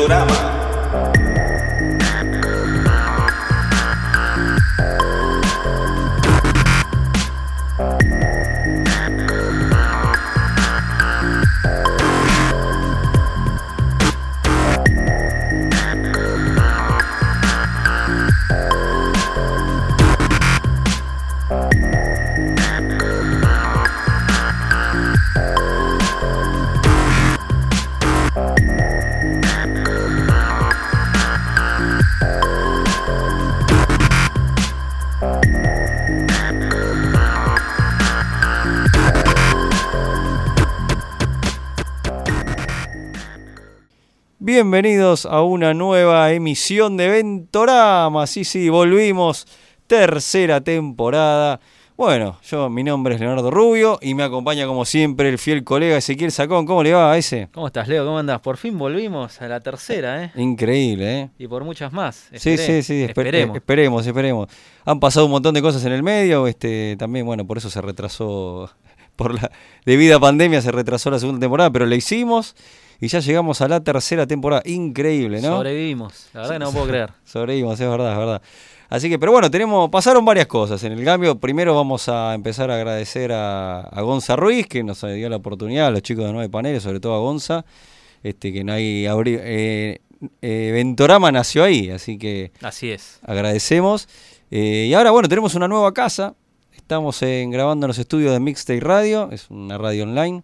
Ventorama. Bienvenidos a una nueva emisión de Ventorama. Sí, sí, volvimos. Tercera temporada. Bueno, yo, mi nombre es Leonardo Rubio y me acompaña como siempre el fiel colega Ezequiel Sacón. ¿Cómo le va a ese? ¿Cómo estás, Leo? ¿Cómo andás? Por fin volvimos a la tercera, ¿eh? Increíble, ¿eh? Y por muchas más. sí, sí, sí, esperemos. esperemos, esperemos. Han pasado un montón de cosas en el medio, este, también, bueno, por eso se retrasó, por la debido a pandemia se retrasó la segunda temporada, pero la hicimos y ya llegamos a la tercera temporada. Increíble, ¿no? Sobrevivimos, la verdad que no puedo creer. Sobrevivimos, es verdad, es verdad. Así que, pero bueno, tenemos, pasaron varias cosas en el cambio. Primero vamos a empezar a agradecer a, a Gonza Ruiz, que nos dio la oportunidad, a los chicos de Nueve Paneles, sobre todo a Gonza, este, que no hay eh, eh, Ventorama nació ahí, así que así es. Agradecemos. Eh, y ahora, bueno, tenemos una nueva casa. Estamos en, grabando en los estudios de Mixtape Radio, es una radio online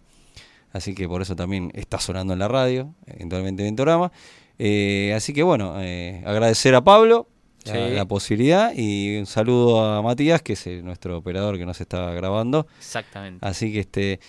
así que por eso también está sonando en la radio, eventualmente Ventorama. Eh, así que bueno, eh, agradecer a Pablo la, posibilidad y un saludo a Matías, que es nuestro operador que nos está grabando. Exactamente. Así que este,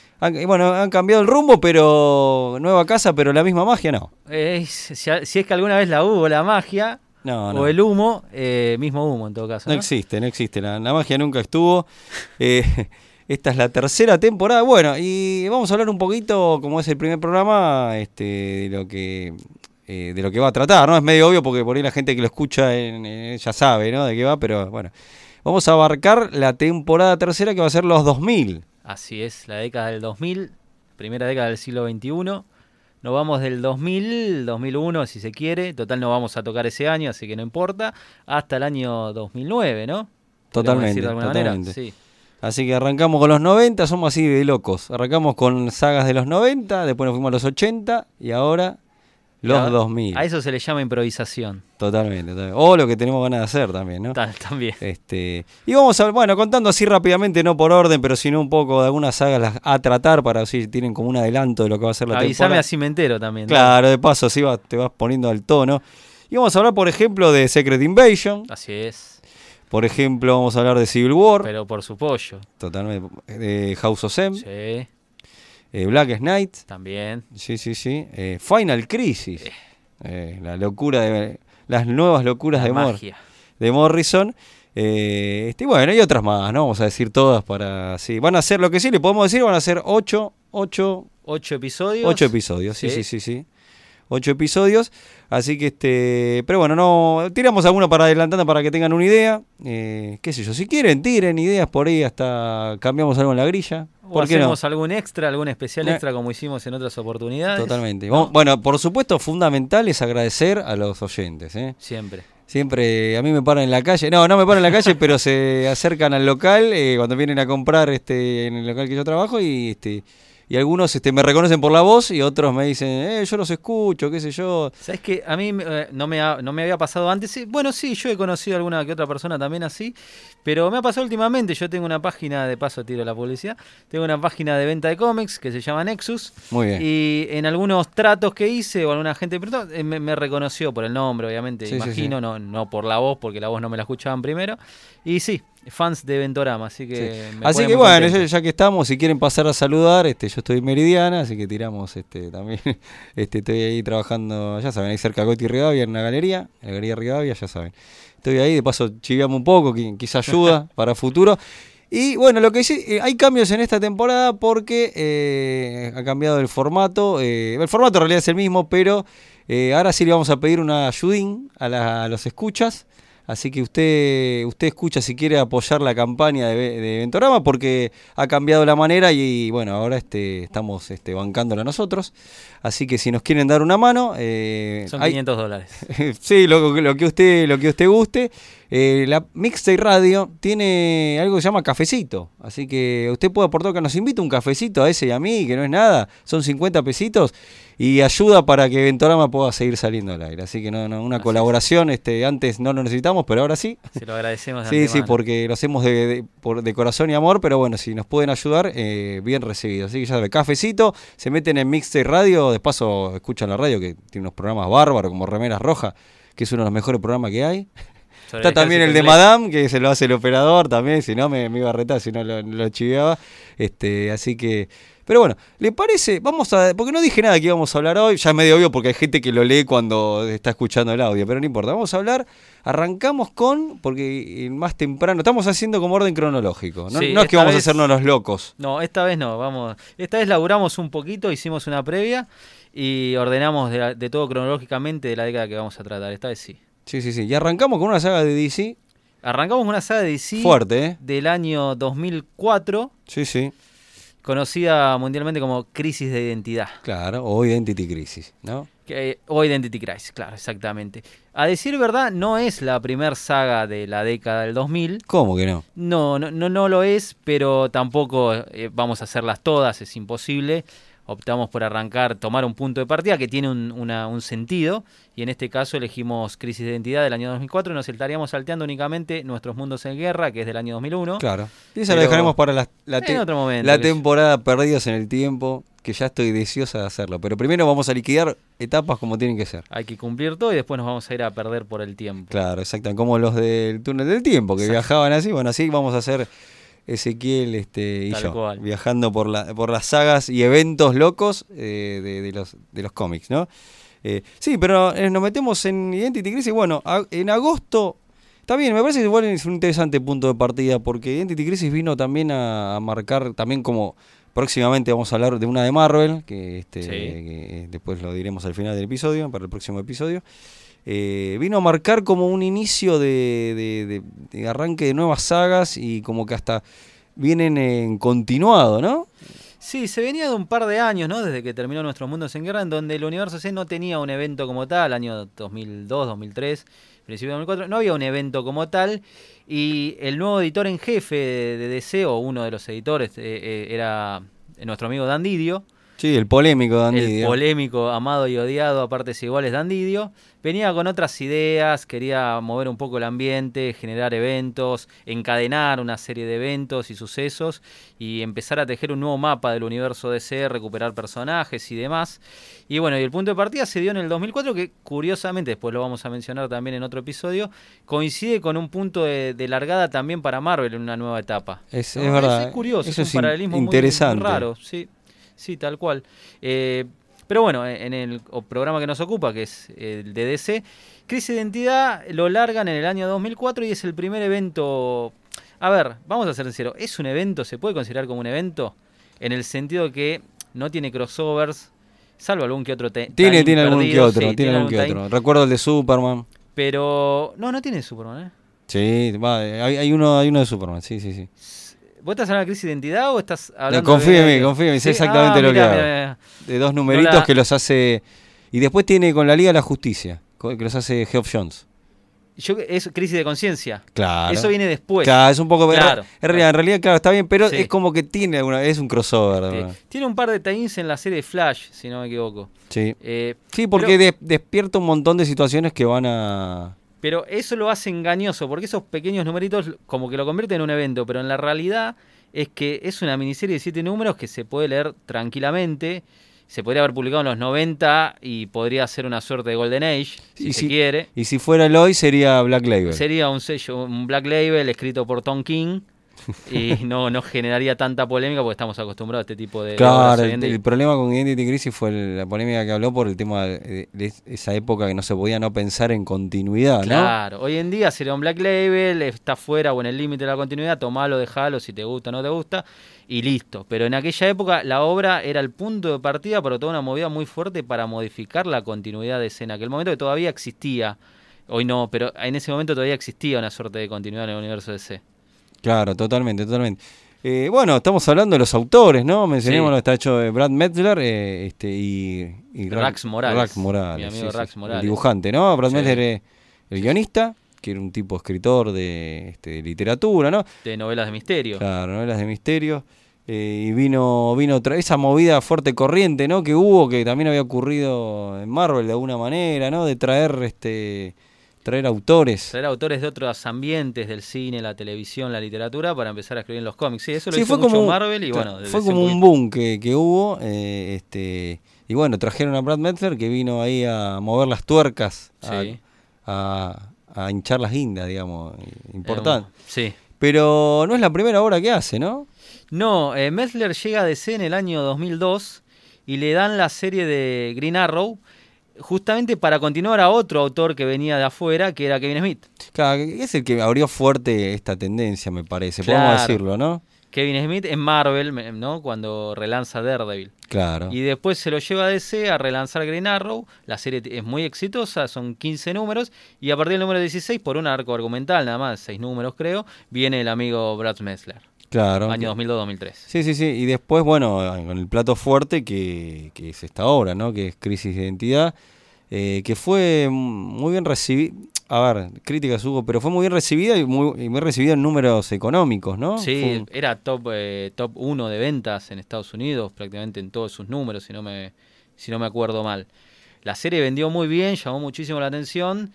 bueno, han cambiado el rumbo, pero nueva casa, pero la misma magia no. si, es que alguna vez la hubo la magia, O el humo, eh, mismo humo en todo caso. No, existe, no existe. La, la magia nunca estuvo. Eh, esta es la tercera temporada. Bueno, y vamos a hablar un poquito, como es el primer programa, este, de lo que eh, de lo que va a tratar, ¿no? Es medio obvio porque por ahí la gente que lo escucha ya sabe, ¿no? De qué va, pero bueno. Vamos a abarcar la temporada tercera que va a ser los 2000. Así es, la década del 2000, primera década del siglo XXI. Nos vamos del 2000, 2001 si se quiere, total no vamos a tocar ese año, así que no importa, hasta el año 2009, ¿no? Totalmente, totalmente. Sí. Así que arrancamos con los 90, somos así de locos. Arrancamos con sagas de los 90, después nos fuimos a los 80 y ahora los 2000. A eso se le llama improvisación. Totalmente, O lo que tenemos ganas de hacer también, ¿no? también. Este, y vamos a, bueno, contando así rápidamente, no por orden, pero sino un poco de algunas sagas a tratar para si tienen como un adelanto de lo que va a ser la Avisame temporada. a Cimentero también. Claro, de paso, así te vas poniendo al tono. Y vamos a hablar, por ejemplo, de Secret Invasion. Así es. Por ejemplo, vamos a hablar de Civil War. Pero por su pollo. Totalmente. De House of M. Sí. Eh, Black Knight. También. Sí, sí, sí. Eh, Final Crisis. Eh. la locura de. Las nuevas locuras de, de Morrison. este, bueno, y otras más, ¿no? Vamos a decir todas para. Sí, van a ser lo que sí le podemos decir, van a ser ocho. Ocho, ocho episodios. Ocho episodios, sí, sí, sí, sí ocho episodios. Así que este, pero bueno, no tiramos alguno para adelantando para que tengan una idea. Eh, qué sé yo, si quieren, tiren ideas por ahí, hasta cambiamos algo en la grilla. ¿Por o hacemos algún extra, algún especial eh. extra como hicimos en otras oportunidades. Totalmente. Bueno, por supuesto, fundamental es agradecer a los oyentes. ¿eh? Siempre. Siempre a mí me paran en la calle, no, no me paran en la calle, pero se acercan al local cuando vienen a comprar este en el local que yo trabajo y este y algunos este, me reconocen por la voz y otros me dicen, eh, yo los escucho, qué sé yo. ¿Sabes que A mí eh, no, me no me había pasado antes. Bueno, sí, yo he conocido a alguna que otra persona también así, pero me ha pasado últimamente. Yo tengo una página, de paso tiro la publicidad, tengo una página de venta de cómics que se llama Nexus. Muy bien. Y en algunos tratos que hice o alguna gente eh, me, me reconoció por el nombre, obviamente, imagino, No, no por la voz, porque la voz no me la escuchaban primero. Y sí, fans de Ventorama, así que... Así que bueno, ya, que estamos, si quieren pasar a saludar, este, yo estoy en Meridiana, así que tiramos este también, este, estoy ahí trabajando, ya saben, ahí cerca de Goti Rivadavia, en una galería, en la galería Rivadavia, ya saben. Estoy ahí, de paso chiviamos un poco, quizá ayuda para futuro. Y bueno, lo que sí, eh, hay cambios en esta temporada porque eh, ha cambiado el formato. Eh, el formato en realidad es el mismo, pero ahora sí le vamos a pedir una ayudín a, a los escuchas Así que usted, usted escucha si quiere apoyar la campaña de, de Ventorama porque ha cambiado la manera y, bueno, ahora este, estamos este, bancándola nosotros. Así que si nos quieren dar una mano... Eh, Son 500 dólares. sí, lo, lo, que usted, lo que usted guste. Eh, la Mixtape Radio tiene algo que se llama cafecito. Así que usted puede aportar que nos invite un cafecito a ese y a mí, que no es nada. Son 50 pesitos y ayuda para que Ventorama pueda seguir saliendo al aire. Así que no, no una colaboración, este, antes no lo necesitamos, pero ahora sí. Se lo agradecemos. sí, sí, porque lo hacemos de, por, de, corazón y amor, pero bueno, si nos pueden ayudar, eh, bien recibido. Así que ya sabe, cafecito, se meten en Mixtape Radio, de paso escuchan la radio que tiene unos programas bárbaros como Remeras Rojas, que es uno de los mejores programas que hay. Está también el de Madame, que se lo hace el operador también, si no me, iba a retar, si no lo, lo chiveaba. Este, así que pero bueno, ¿le parece? Vamos a. Porque no dije nada que íbamos a hablar hoy. Ya es medio obvio porque hay gente que lo lee cuando está escuchando el audio, pero no importa. Vamos a hablar. Arrancamos con. Porque más temprano. Estamos haciendo como orden cronológico. No, es que vamos a hacernos los locos. No, esta vez no. Vamos. Esta vez laburamos un poquito, hicimos una previa y ordenamos de, todo cronológicamente de la década que vamos a tratar. Esta vez sí. Sí, sí, sí. Y arrancamos con una saga de DC. Arrancamos con una saga de DC. Fuerte, ¿eh? Del año 2004. Sí, sí conocida mundialmente como crisis de identidad. Claro, o identity crisis, ¿no? o identity crisis, claro, exactamente. A decir verdad, no es la primer saga de la década del 2000. ¿Cómo que no? No, no, no, no lo es, pero tampoco eh, vamos a hacerlas todas, es imposible optamos por arrancar, tomar un punto de partida que tiene un, un, sentido, y en este caso elegimos Crisis de Identidad del año 2004 y nos estaríamos salteando únicamente Nuestros Mundos en Guerra, que es del año 2001. Claro. Y eso lo dejaremos para la, la, la temporada Perdidos en el Tiempo, que ya estoy deseosa de hacerlo. Pero primero vamos a liquidar etapas como tienen que ser. Hay que cumplir todo y después nos vamos a ir a perder por el tiempo. Claro, exacto. Como los del túnel del tiempo, que viajaban así. Bueno, así vamos a hacer Ezequiel este, y yo, viajando por, la, por las sagas y eventos locos eh, de, los, de los cómics, ¿no? Eh, sí, pero eh, nos metemos en Identity Crisis. Bueno, en agosto, está bien, me parece que igual es un interesante punto de partida, porque Identity Crisis vino también a, marcar, también como próximamente vamos a hablar de una de Marvel, que, este, que después lo diremos al final del episodio, para el próximo episodio. Eh, vino a marcar como un inicio de, arranque de nuevas sagas y como que hasta vienen en continuado, ¿no? Sí, se venía de un par de años, ¿no? Desde que terminó Nuestros Mundos en Guerra, en donde el universo C no tenía un evento como tal, año 2002, 2003, principio de 2004, no había un evento como tal. Y el nuevo editor en jefe de DC, o uno de los editores, eh, eh, era nuestro amigo Dan Didio, Sí, el polémico Dandidio. El polémico, amado y odiado a partes iguales Dandidio. Venía con otras ideas, quería mover un poco el ambiente, generar eventos, encadenar una serie de eventos y sucesos y empezar a tejer un nuevo mapa del universo DC, recuperar personajes y demás. Y bueno, y el punto de partida se dio en el 2004 que curiosamente, después lo vamos a mencionar también en otro episodio, coincide con un punto de, largada también para Marvel en una nueva etapa. Es, verdad. Es, curioso, es un paralelismo interesante. muy raro. Sí. Sí, tal cual. Eh, pero bueno, en el programa que nos ocupa, que es el DDC, Crisis de Identidad lo largan en el año 2004 y es el primer evento... A ver, vamos a ser sinceros, ¿es un evento? ¿Se puede considerar como un evento? En el sentido que no tiene crossovers, salvo algún que otro. tiene, tiene algún que otro, tiene, algún que otro. Recuerdo el de Superman. Pero. No, no tiene Superman, ¿eh? Sí, va, hay, hay, uno, hay uno de Superman, sí, sí, sí. ¿Vos estás hablando de crisis de identidad o estás hablando confío en mí, confío en mí, sé exactamente ah, lo que hago. De dos numeritos que los hace... Y después tiene con la Liga de la Justicia, que los hace Geoff Jones. Yo, es crisis de conciencia. Claro. Eso viene después. Claro, es un poco. Claro, en, realidad, claro, está bien, pero es como que tiene alguna. Es un crossover. Tiene un par de tie en la serie Flash, si no me equivoco. Sí. Eh, sí, porque despierta un montón de situaciones que van a. Pero eso lo hace engañoso, porque esos pequeños numeritos como que lo convierten en un evento, pero en la realidad es que es una miniserie de siete números que se puede leer tranquilamente. Se podría haber publicado en los 90 y podría ser una suerte de Golden Age, si se quiere. Y si fuera el hoy, sería Black Label. Sería un sello, un Black Label escrito por Tom King y no, no generaría tanta polémica porque estamos acostumbrados a este tipo de... Claro, el, problema con Identity Crisis fue la polémica que habló por el tema de, esa época que no se podía no pensar en continuidad, claro, hoy en día sería un Black Label, está fuera o en el límite de la continuidad, tomalo, dejalo, si te gusta o no te gusta, y listo. Pero en aquella época la obra era el punto de partida para toda una movida muy fuerte para modificar la continuidad de escena, que el momento que todavía existía Hoy no, pero en ese momento todavía existía una suerte de continuidad en el universo DC. Claro, totalmente, totalmente. Eh, bueno, estamos hablando de los autores, ¿no? Mencionemos Sí. lo que está hecho de Brad Metzler eh, este, y, y Ra- Rax Morales. Rax Morales, Mi amigo Rax El Morales. dibujante, ¿no? Brad Sí. Metzler es el guionista, que era un tipo escritor de, este, de literatura, ¿no? De novelas de misterio. Claro, novelas de misterio. Eh, y vino, vino otra, esa movida fuerte corriente, ¿no? Que hubo, que también había ocurrido en Marvel de alguna manera, ¿no? De traer, este, traer autores. Traer autores de otros ambientes del cine, la televisión, la literatura para empezar a escribir en los cómics. Sí, eso lo Sí, hizo fue mucho como, Marvel y bueno, fue como un boom que, que hubo, eh, este, y bueno, trajeron a Brad Metzler que vino ahí a mover las tuercas, a, Sí. a- a hinchar las guindas, digamos, importante. Eh, sí. Pero no es la primera obra que hace, ¿no? No, eh, Metzler llega a DC en el año 2002 y le dan la serie de Green Arrow justamente para continuar a otro autor que venía de afuera, que era Kevin Smith. Claro, es el que abrió fuerte esta tendencia, me parece, podemos Claro. decirlo, ¿no? Kevin Smith en Marvel, ¿no? Cuando relanza Daredevil. Claro. Y después se lo lleva a DC a relanzar Green Arrow. La serie es muy exitosa, son 15 números. Y a partir del número 16, por un arco argumental, nada más, 6 números creo, viene el amigo Brad Metzler. Claro. Año 2002-2003. Sí, sí, sí. Y después, bueno, con el plato fuerte que, que es esta obra, ¿no? Que es Crisis de Identidad, eh, que fue muy bien recibida. A ver, críticas hubo, pero fue muy bien recibida y muy, y muy recibida en números económicos, ¿no? Sí, un- era top eh, top 1 de ventas en Estados Unidos, prácticamente en todos sus números, si no me, si no me acuerdo mal. La serie vendió muy bien, llamó muchísimo la atención.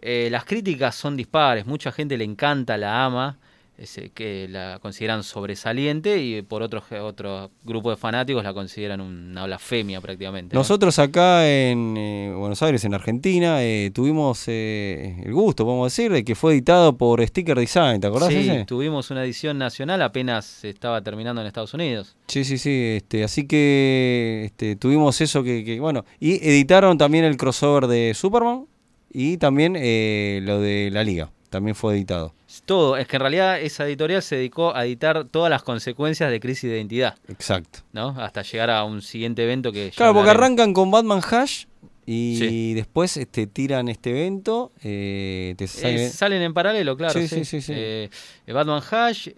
Eh, las críticas son dispares, mucha gente le encanta, la ama, ese, que la consideran sobresaliente y por otro, otro grupo de fanáticos la consideran una blasfemia prácticamente. ¿no? Nosotros acá en eh, Buenos Aires, en Argentina, eh, tuvimos eh, el gusto, podemos decir, de que fue editado por Sticker Design, ¿te acordás Sí, ese? tuvimos una edición nacional, apenas estaba terminando en Estados Unidos. Sí, sí, sí, este, así que este, tuvimos eso que, que, bueno, y editaron también el crossover de Superman y también eh, lo de la Liga, también fue editado. Todo, es que en realidad esa editorial se dedicó a editar todas las consecuencias de crisis de identidad, Exacto. ¿no? Hasta llegar a un siguiente evento que Claro, porque arrancan con Batman Hash y Sí. después este, tiran este evento, eh, te Eh, sale- salen en paralelo, claro. Sí, Sí, sí, sí, sí. Eh, Batman Hash,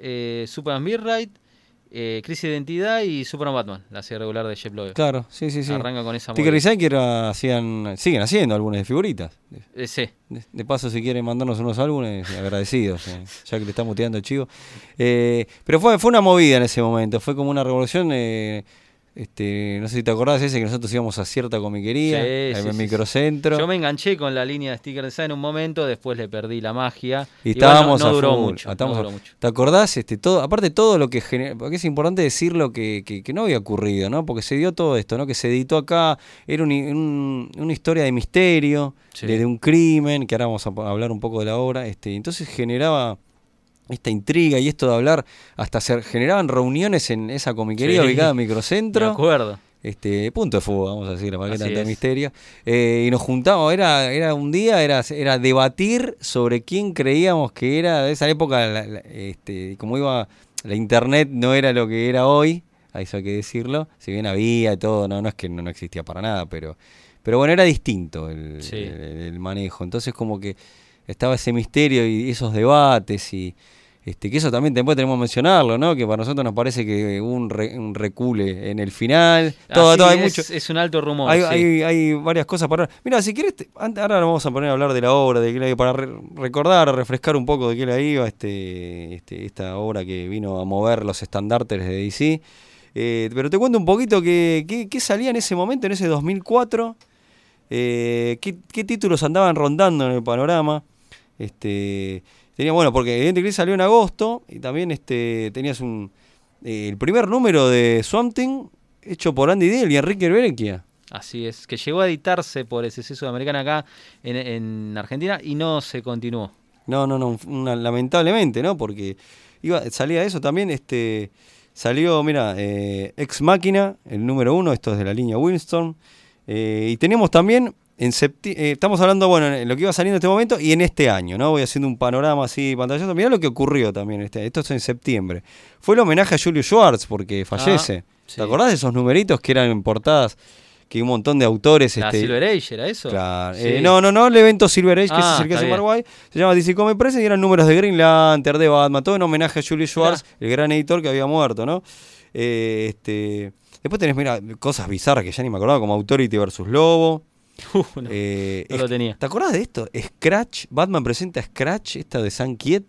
Superman Beat eh, Crisis de Identidad y Superman Batman, la serie regular de Jeff Loeb. Claro, sí, sí, sí. Arranca con esa. Design que era- hacían, siguen haciendo álbumes de figuritas. Eh, sí, De, de paso, si quieren mandarnos unos álbumes, agradecidos, eh, ya que le estamos tirando el chivo. Eh, pero fue, fue una movida en ese momento, fue como una revolución. Este, no sé si te acordás ese que nosotros íbamos a cierta comiquería, Sí, en sí, el sí, microcentro. Yo me enganché con la línea de Sticker Design en un momento, después le perdí la magia. Y Igual estábamos no, no a duró full, mucho. no a- duró mucho. ¿Te acordás? Este, todo, aparte todo lo que genera, porque es importante decir lo que, que, que no había ocurrido, ¿no? Porque se dio todo esto, ¿no? Que se editó acá, era un- un- una historia de misterio, de, de un crimen, que ahora vamos a hablar un poco de la obra, este, entonces generaba esta intriga y esto de hablar, hasta se generaban reuniones en esa comiquería Sí. ubicada en Microcentro. acuerdo. Este, punto de fuego, vamos a decir, para que es. misterio. Eh, y nos juntamos, era, era un día, era, era debatir sobre quién creíamos que era de esa época, la- la- este, como iba, la internet no era lo que era hoy, a eso hay que decirlo, si bien había y todo, no, no es que no, no existía para nada, pero, pero bueno, era distinto el, Sí. el- el manejo. Entonces como que estaba ese misterio y esos debates y este, que eso también después tenemos que mencionarlo, ¿no? Que para nosotros nos parece que un, re- un recule en el final. Todo, todo, hay es, mucho, es un alto rumor. hay, sí. hay, hay varias cosas para Mira, si quieres, ahora nos vamos a poner a hablar de la obra, de para re- recordar, refrescar un poco de qué la iba este, este, esta obra que vino a mover los estandartes de DC. Eh, pero te cuento un poquito qué salía en ese momento, en ese 2004. eh, qué, qué títulos andaban rondando en el panorama. Este, tenía, bueno, porque Evidente Crisis salió en agosto y también este, tenías un, eh, el primer número de Swamp Thing hecho por Andy Dale y Enrique Berecchia. Así es, que llegó a editarse por SC Sudamericana acá en, en Argentina y no se continuó. No, no, no, una- lamentablemente, ¿no? Porque iba, salía eso también, este, salió, mira, eh, Ex Máquina, el número uno, esto es de la línea Winston, eh, y tenemos también, en eh, estamos hablando, bueno, en lo que iba saliendo en este momento y en este año, ¿no? Voy haciendo un panorama así pantallazo, mirá lo que ocurrió también, este, esto es en septiembre. Fue el homenaje a Julio Schwartz porque fallece. sí. ¿Te acordás de esos numeritos que eran en portadas? que un montón de autores. La este, Silver Age, ¿era eso? Claro. Sí. Eh, no, no, no, el evento Silver Age, que Ah, que está hace bien. Paraguay, se llama DC Comic Presents y eran números de Green Lantern, de Batman, todo en homenaje a Julius Schwartz, el gran editor que había muerto, ¿no? Eh, este, después tenés, mira, cosas bizarras que ya ni me acordaba, como Authority versus Lobo. Uh, no, Eh, no lo tenía. ¿Te acordás de esto? Scratch, Batman presenta Scratch, esta de San Kiet.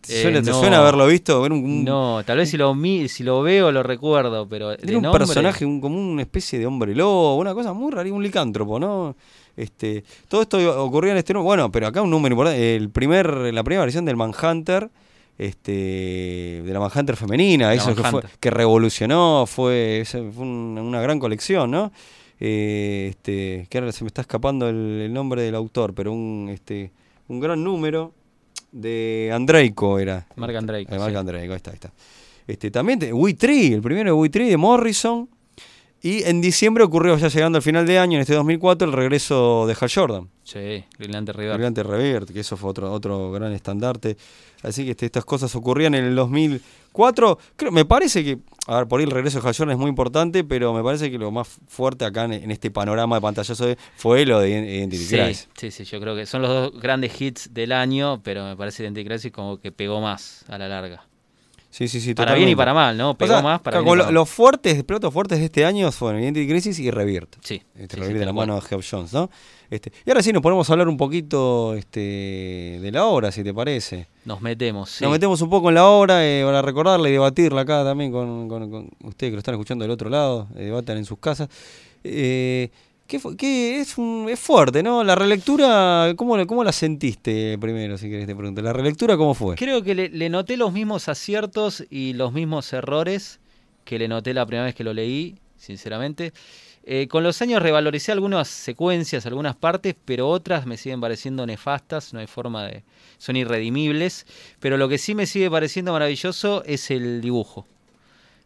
¿Te, Eh, suena, te no. suena haberlo visto? Ver un, un- No, tal vez si lo mi- si lo veo lo recuerdo, pero de un nombre- personaje, un, como una especie de hombre lobo, una cosa muy rara, un licántropo, ¿no? Este, todo esto ocurría en este número. Bueno, pero acá un número importante. El primer, la primera versión del Manhunter, este, de la Manhunter femenina, La eso que, fue, que revolucionó, fue, una gran colección, ¿no? Eh, este, que ahora se me está escapando el, el nombre del autor, pero un, este, un gran número de Andreico era. Mark Andreico, Eh, Mark sí. Andreico, ahí está, ahí está. Este, también te- We Tree, el primero de We Tree de Morrison. Y en diciembre ocurrió, ya llegando al final de año, en este 2004, el regreso de Hal Jordan. Sí, Green Lantern River. Brillante Revert, que eso fue otro, otro gran estandarte. Así que este, estas cosas ocurrían en el 2004. Creo, me parece que, a ver, por ahí el regreso de Hal Jordan es muy importante, pero me parece que lo más fuerte acá en, en este panorama de pantallazo de- fue lo de Identity Sí, Crisis. sí, sí, yo creo que son los dos grandes hits del año, pero me parece Identity Crisis como que pegó más a la larga. Sí, sí, sí. Para bien y para mal, ¿no? O Pegó sea, más para bien y para los fuertes, platos fuertes de este año fueron Identity Crisis y Revert. Sí, Este, sí, Revert sí, de la mano de Geoff Jones, ¿no? Este, y ahora sí nos ponemos a hablar un poquito este, de la obra, si te parece. Nos metemos, sí. Nos metemos un poco en la obra eh, para recordarla y debatirla acá también con, con- con ustedes que lo están escuchando del otro lado, eh, debatan en sus casas. Eh, ¿qué fu- qué es, un, es fuerte, ¿no? La relectura, ¿cómo, la- ¿cómo la sentiste primero, si querés te pregunto? ¿La relectura cómo fue? Creo que le, le noté los mismos aciertos y los mismos errores que le noté la primera vez que lo leí, sinceramente. Eh, con los años revaloricé algunas secuencias, algunas partes, pero otras me siguen pareciendo nefastas, no hay forma de... son irredimibles, pero lo que sí me sigue pareciendo maravilloso es el dibujo.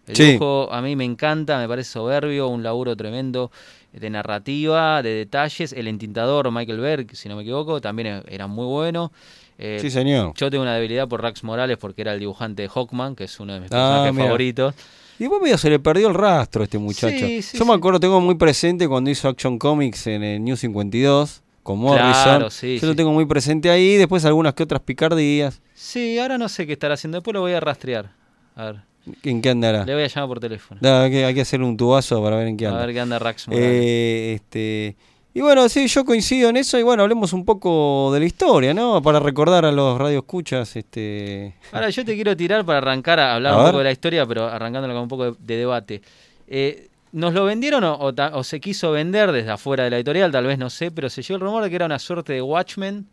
El Sí. dibujo a mí me encanta, me parece soberbio, un laburo tremendo de narrativa, de detalles. El entintador Michael Berg, si no me equivoco, también era muy bueno. Eh, Sí, señor. yo tengo una debilidad por Rax Morales porque era el dibujante de Hawkman, que es uno de mis Ah, personajes mira. favoritos. Y después medio se le perdió el rastro a este muchacho. Sí, sí, Yo me acuerdo, tengo muy presente cuando hizo Action Comics en el New 52 con Morrison. Claro, sí, Yo lo tengo muy presente ahí, después algunas que otras picardías. Sí, ahora no sé qué estará haciendo. Después lo voy a rastrear. A ver, ¿En qué andará? le voy a llamar por teléfono. Da, hay, que, hay que hacerle un tubazo para ver en qué A anda. ver qué anda Rax Morales. Eh, este, y bueno, sí, yo coincido en eso y bueno, hablemos un poco de la historia, ¿no? Para recordar a los radioescuchas, este... Ahora yo te quiero tirar para arrancar a hablar A un ver. poco de la historia, pero arrancándolo con un poco de, de debate. Eh, ¿Nos lo vendieron o, o ta- o se quiso vender desde afuera de la editorial? Tal vez no sé, pero se llegó el rumor de que era una suerte de Watchmen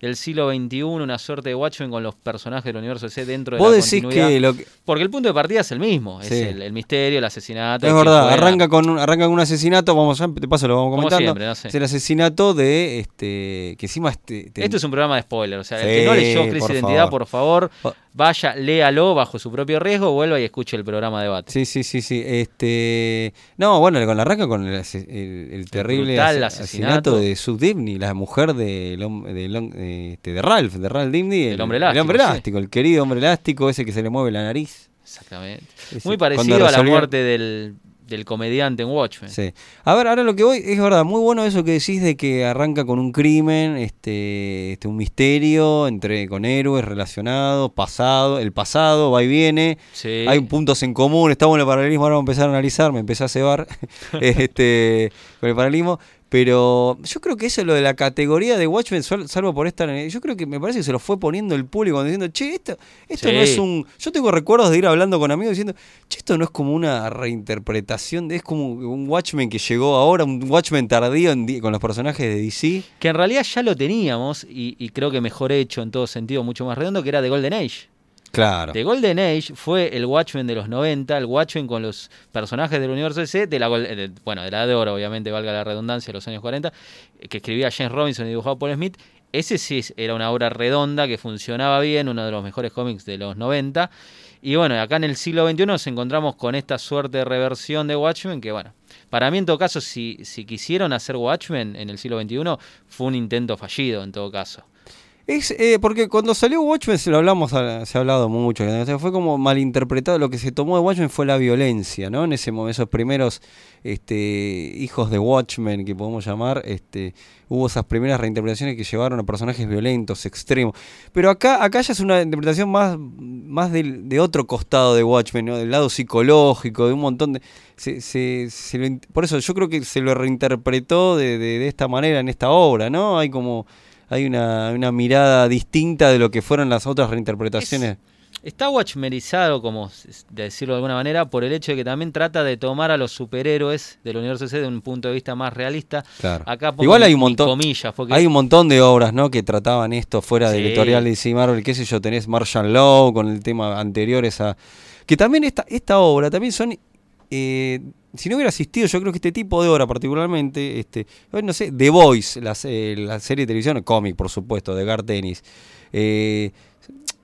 del siglo XXI, una suerte de Watchmen con los personajes del universo DC dentro de Vos la decís continuidad. que lo que... Porque el punto de partida es el mismo, es Sí. el, el misterio, el asesinato. Es verdad, arranca con, un, arranca con un asesinato, vamos de paso lo vamos Como comentando. siempre, no sé. Es el asesinato de, este, que encima... Este, te- Esto es un programa de spoiler, o sea, el que no leyó Crisis Identidad, favor. por favor. Vaya, léalo bajo su propio riesgo, vuelva y escuche el programa de debate. Sí, sí, sí, sí. Este, no, bueno, con la arranca con el, el- el terrible brutal ase- asesinato. de Sue Dibney, la mujer de, de, este, de Ralph, de Ralph Dibney, El hombre elástico, el hombre sí. elástico, el querido hombre elástico, ese que se le mueve la nariz. Exactamente. Ese, Muy parecido a la muerte del, del comediante en Watchmen. Sí. A ver, ahora lo que voy, es verdad, muy bueno eso que decís de que arranca con un crimen, este, este un misterio entre con héroes relacionados, pasado, el pasado va y viene, Sí. hay puntos en común, está bueno el paralelismo, ahora vamos a empezar a analizar, me empecé a cebar este, con el paralelismo, pero yo creo que eso es lo de la categoría de Watchmen, sal- salvo por esta, yo creo que me parece que se lo fue poniendo el público diciendo, che, esto, esto no es un... Yo tengo recuerdos de ir hablando con amigos diciendo, che, esto no es como una reinterpretación, de, es como un Watchmen que llegó ahora, un Watchmen tardío en con los personajes de DC. Que en realidad ya lo teníamos, y, y creo que mejor hecho en todo sentido, mucho más redondo, que era The Golden Age. Claro. The Golden Age fue el Watchmen de los 90, el Watchmen con los personajes del universo DC, de la, eh, de- bueno, de la de oro, obviamente, valga la redundancia, de los años 40, eh, que escribía James Robinson y dibujaba Paul Smith. Ese sí era una obra redonda que funcionaba bien, uno de los mejores cómics de los 90. Y bueno, acá en el siglo XXI nos encontramos con esta suerte de reversión de Watchmen que, bueno, para mí en todo caso, si, si quisieron hacer Watchmen en el siglo XXI, fue un intento fallido en todo caso. Es eh, porque cuando salió Watchmen se lo hablamos, se ha hablado mucho, fue como malinterpretado, lo que se tomó de Watchmen fue la violencia, ¿no? En ese momento, esos primeros este, hijos de Watchmen que podemos llamar, este, hubo esas primeras reinterpretaciones que llevaron a personajes violentos, extremos. Pero acá, acá ya es una interpretación más, más del, de otro costado de Watchmen, ¿no? Del lado psicológico, de un montón de... Se, se- se lo por eso yo creo que se lo reinterpretó de, de- de esta manera en esta obra, ¿no? Hay como hay una, una mirada distinta de lo que fueron las otras reinterpretaciones. Está watchmerizado, como de decirlo de alguna manera, por el hecho de que también trata de tomar a los superhéroes del universo DC de un punto de vista más realista. Claro. Acá Igual hay un montón, comillas, porque hay un montón de obras, ¿no? Que trataban esto fuera del Sí. editorial de DC Marvel, qué sé yo, tenés Martian Law con el tema anterior esa que también esta esta obra también son eh, si no hubiera asistido, yo creo que este tipo de obra particularmente, este, eh, no sé, The Voice, la, se- la serie de televisión, cómic, por supuesto, de Gar Tennis. eh,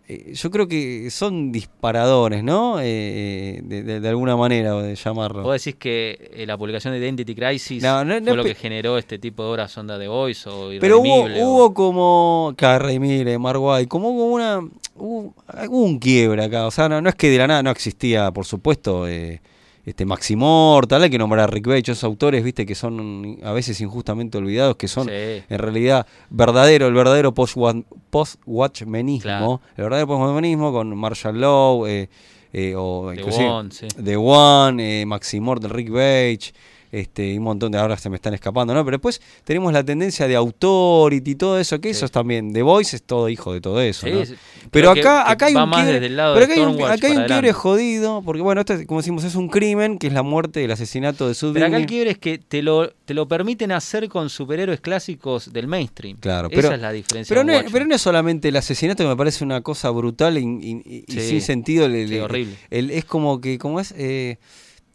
eh, yo creo que son disparadores, ¿no? Eh, de, de- de alguna manera de llamarlo. vos decís que eh, la publicación de Identity Crisis No, no, no fue lo que generó este tipo de obras onda de Voice o Pero hubo, o- hubo como. Carrey, mire, Marguay, como hubo una. Hubo, hubo un quiebre acá. O sea, no, no es que de la nada no existía, por supuesto, eh, este Maximortal, hay que nombrar a Rick Bates, esos autores, viste, que son a veces injustamente olvidados, que son Sí. en realidad verdadero, el verdadero post-wa- post-watchmenismo, Claro. el verdadero post-watchmenismo con Marshall Law, eh, eh, o The One, sí. The One, eh, Maximortal, Rick Bates, este, y un montón de ahora se me están escapando, ¿no? Pero después tenemos la tendencia de Authority y todo eso, que Sí. eso es también, The Voice es todo hijo de todo eso, Sí, ¿no? sí. Pero que- acá, que acá hay un quiebre, pero acá hay un, acá hay un para quiebre jodido, porque bueno, esto es, como decimos, es un crimen, que es la muerte, el asesinato de Pero acá el quiebre es que te lo, te lo permiten hacer con superhéroes clásicos del mainstream. Claro, Esa pero- es la diferencia. Pero no, es, pero no es solamente el asesinato que me parece una cosa brutal y, y- y Sí, sin sentido. el- horrible. el- es como que, como es, eh,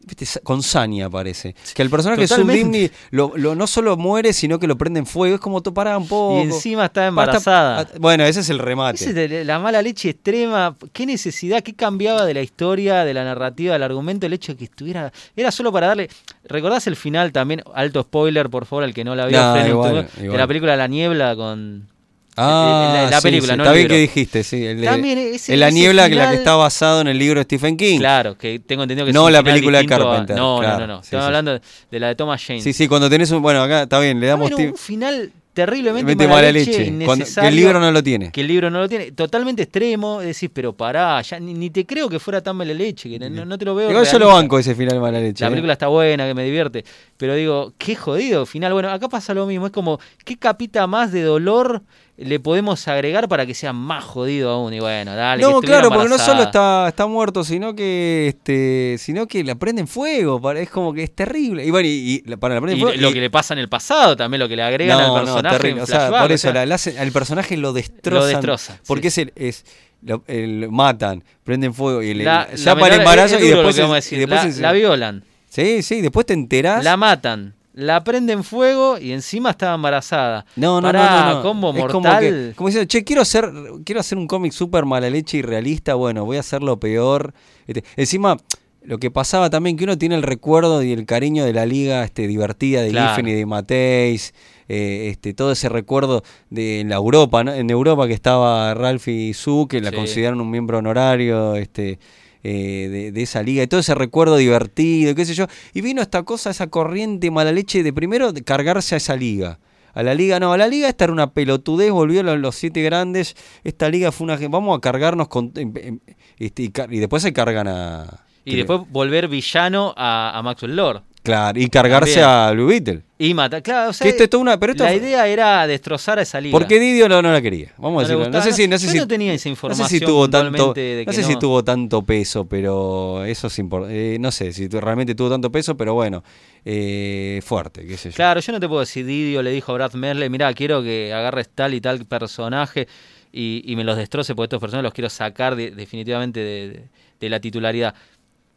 viste, con saña parece. Que el personaje Totalmente. Lo, lo- no solo muere, sino que lo prende en fuego. Es como, pará un poco. Y encima está embarazada. bueno, ese es el remate. Es la mala leche extrema. ¿Qué necesidad? ¿Qué cambiaba de la historia, de la narrativa, del argumento? El hecho de que estuviera. Era solo para darle. ¿Recordás el final también? Alto spoiler, por favor, al que no la vio. No, igual, segundo, De igual. la película La Niebla con. Ah, la- la sí, película, sí, no Está el bien que dijiste, sí. El de- También ese- en la ese niebla, que la final- que está basado en el libro de Stephen King. Claro, que tengo entendido que es No la final película de a- Carpenter, No, claro, no, no, no. sí, Estamos sí. hablando de la de Thomas Jane. Sí, sí, cuando tenés un. Bueno, acá está bien, le damos. Tip- un final terriblemente Mete mala, mala leche, leche. Cuando- que el libro no lo tiene. que el libro no lo tiene. Totalmente extremo. Decís, pero pará, ya ni, ni te creo que fuera tan mala leche, que no, no te lo veo. Igual yo lo banco ese final de mala leche. La ¿eh? película está buena, que me divierte. Pero digo, qué jodido final. Bueno, acá pasa lo mismo. Es como, ¿qué capita más de dolor le podemos agregar para que sea más jodido aún? Y bueno, dale. No, claro, porque no solo está, está muerto, sino que este, sino que la prende en fuego. Es como que es terrible. Y bueno, y, para la prende Y en fuego. lo y- que le pasa en el pasado también, lo que le agregan no, al no, personaje. O sea, flashback, por o eso sea, la- la hacen- al personaje lo destrozan. Lo destroza, Porque sí. es el, es lo- el- matan, prenden fuego y le, la- menor- embarazo y después, es- y la, es- la violan, Sí, sí, después te enterás. la matan, la prenden fuego y encima estaba embarazada. No, no, Pará, no, no, no. combo Es como mortal. que, como diciendo, che, quiero hacer, quiero hacer un cómic súper mala leche y realista, bueno, voy a hacerlo peor. Este, encima, lo que pasaba también, que uno tiene el recuerdo y el cariño de la liga este, divertida de Claro. Giffen y de Mateis, eh, este, todo ese recuerdo de en la Europa, ¿no? En Europa que estaba Ralphie Su, que la Sí. consideraron un miembro honorario, este eh, de, de esa liga y todo ese recuerdo divertido, qué sé yo. Y vino esta cosa, esa corriente mala leche de primero de cargarse a esa liga. A la liga, no, a la liga esta era una pelotudez, volvió los, los siete grandes. Esta liga fue una. Vamos a cargarnos con. em- em- este, y, y después se cargan a. Y después volver villano a, a Maxwell Lord. Claro, y cargarse También. a Blue Beetle. Y matar. Claro, o sea, Que esto es toda una- pero esto la idea era destrozar a esa liga. Porque Didio no, no la quería. Vamos a No decirlo. No, sé si. No, no- sé yo si no tenía esa no sé información si tuvo tanto. No sé si tuvo tanto peso, pero eso es importante. no sé si realmente tuvo tanto peso, pero bueno. eh, fuerte, qué sé yo. Claro, yo no te puedo decir, Didio le dijo a Brad Merle, mira, quiero que agarres tal y tal personaje y, y me los destroce porque estos personajes los quiero sacar de- definitivamente de, de- de la titularidad.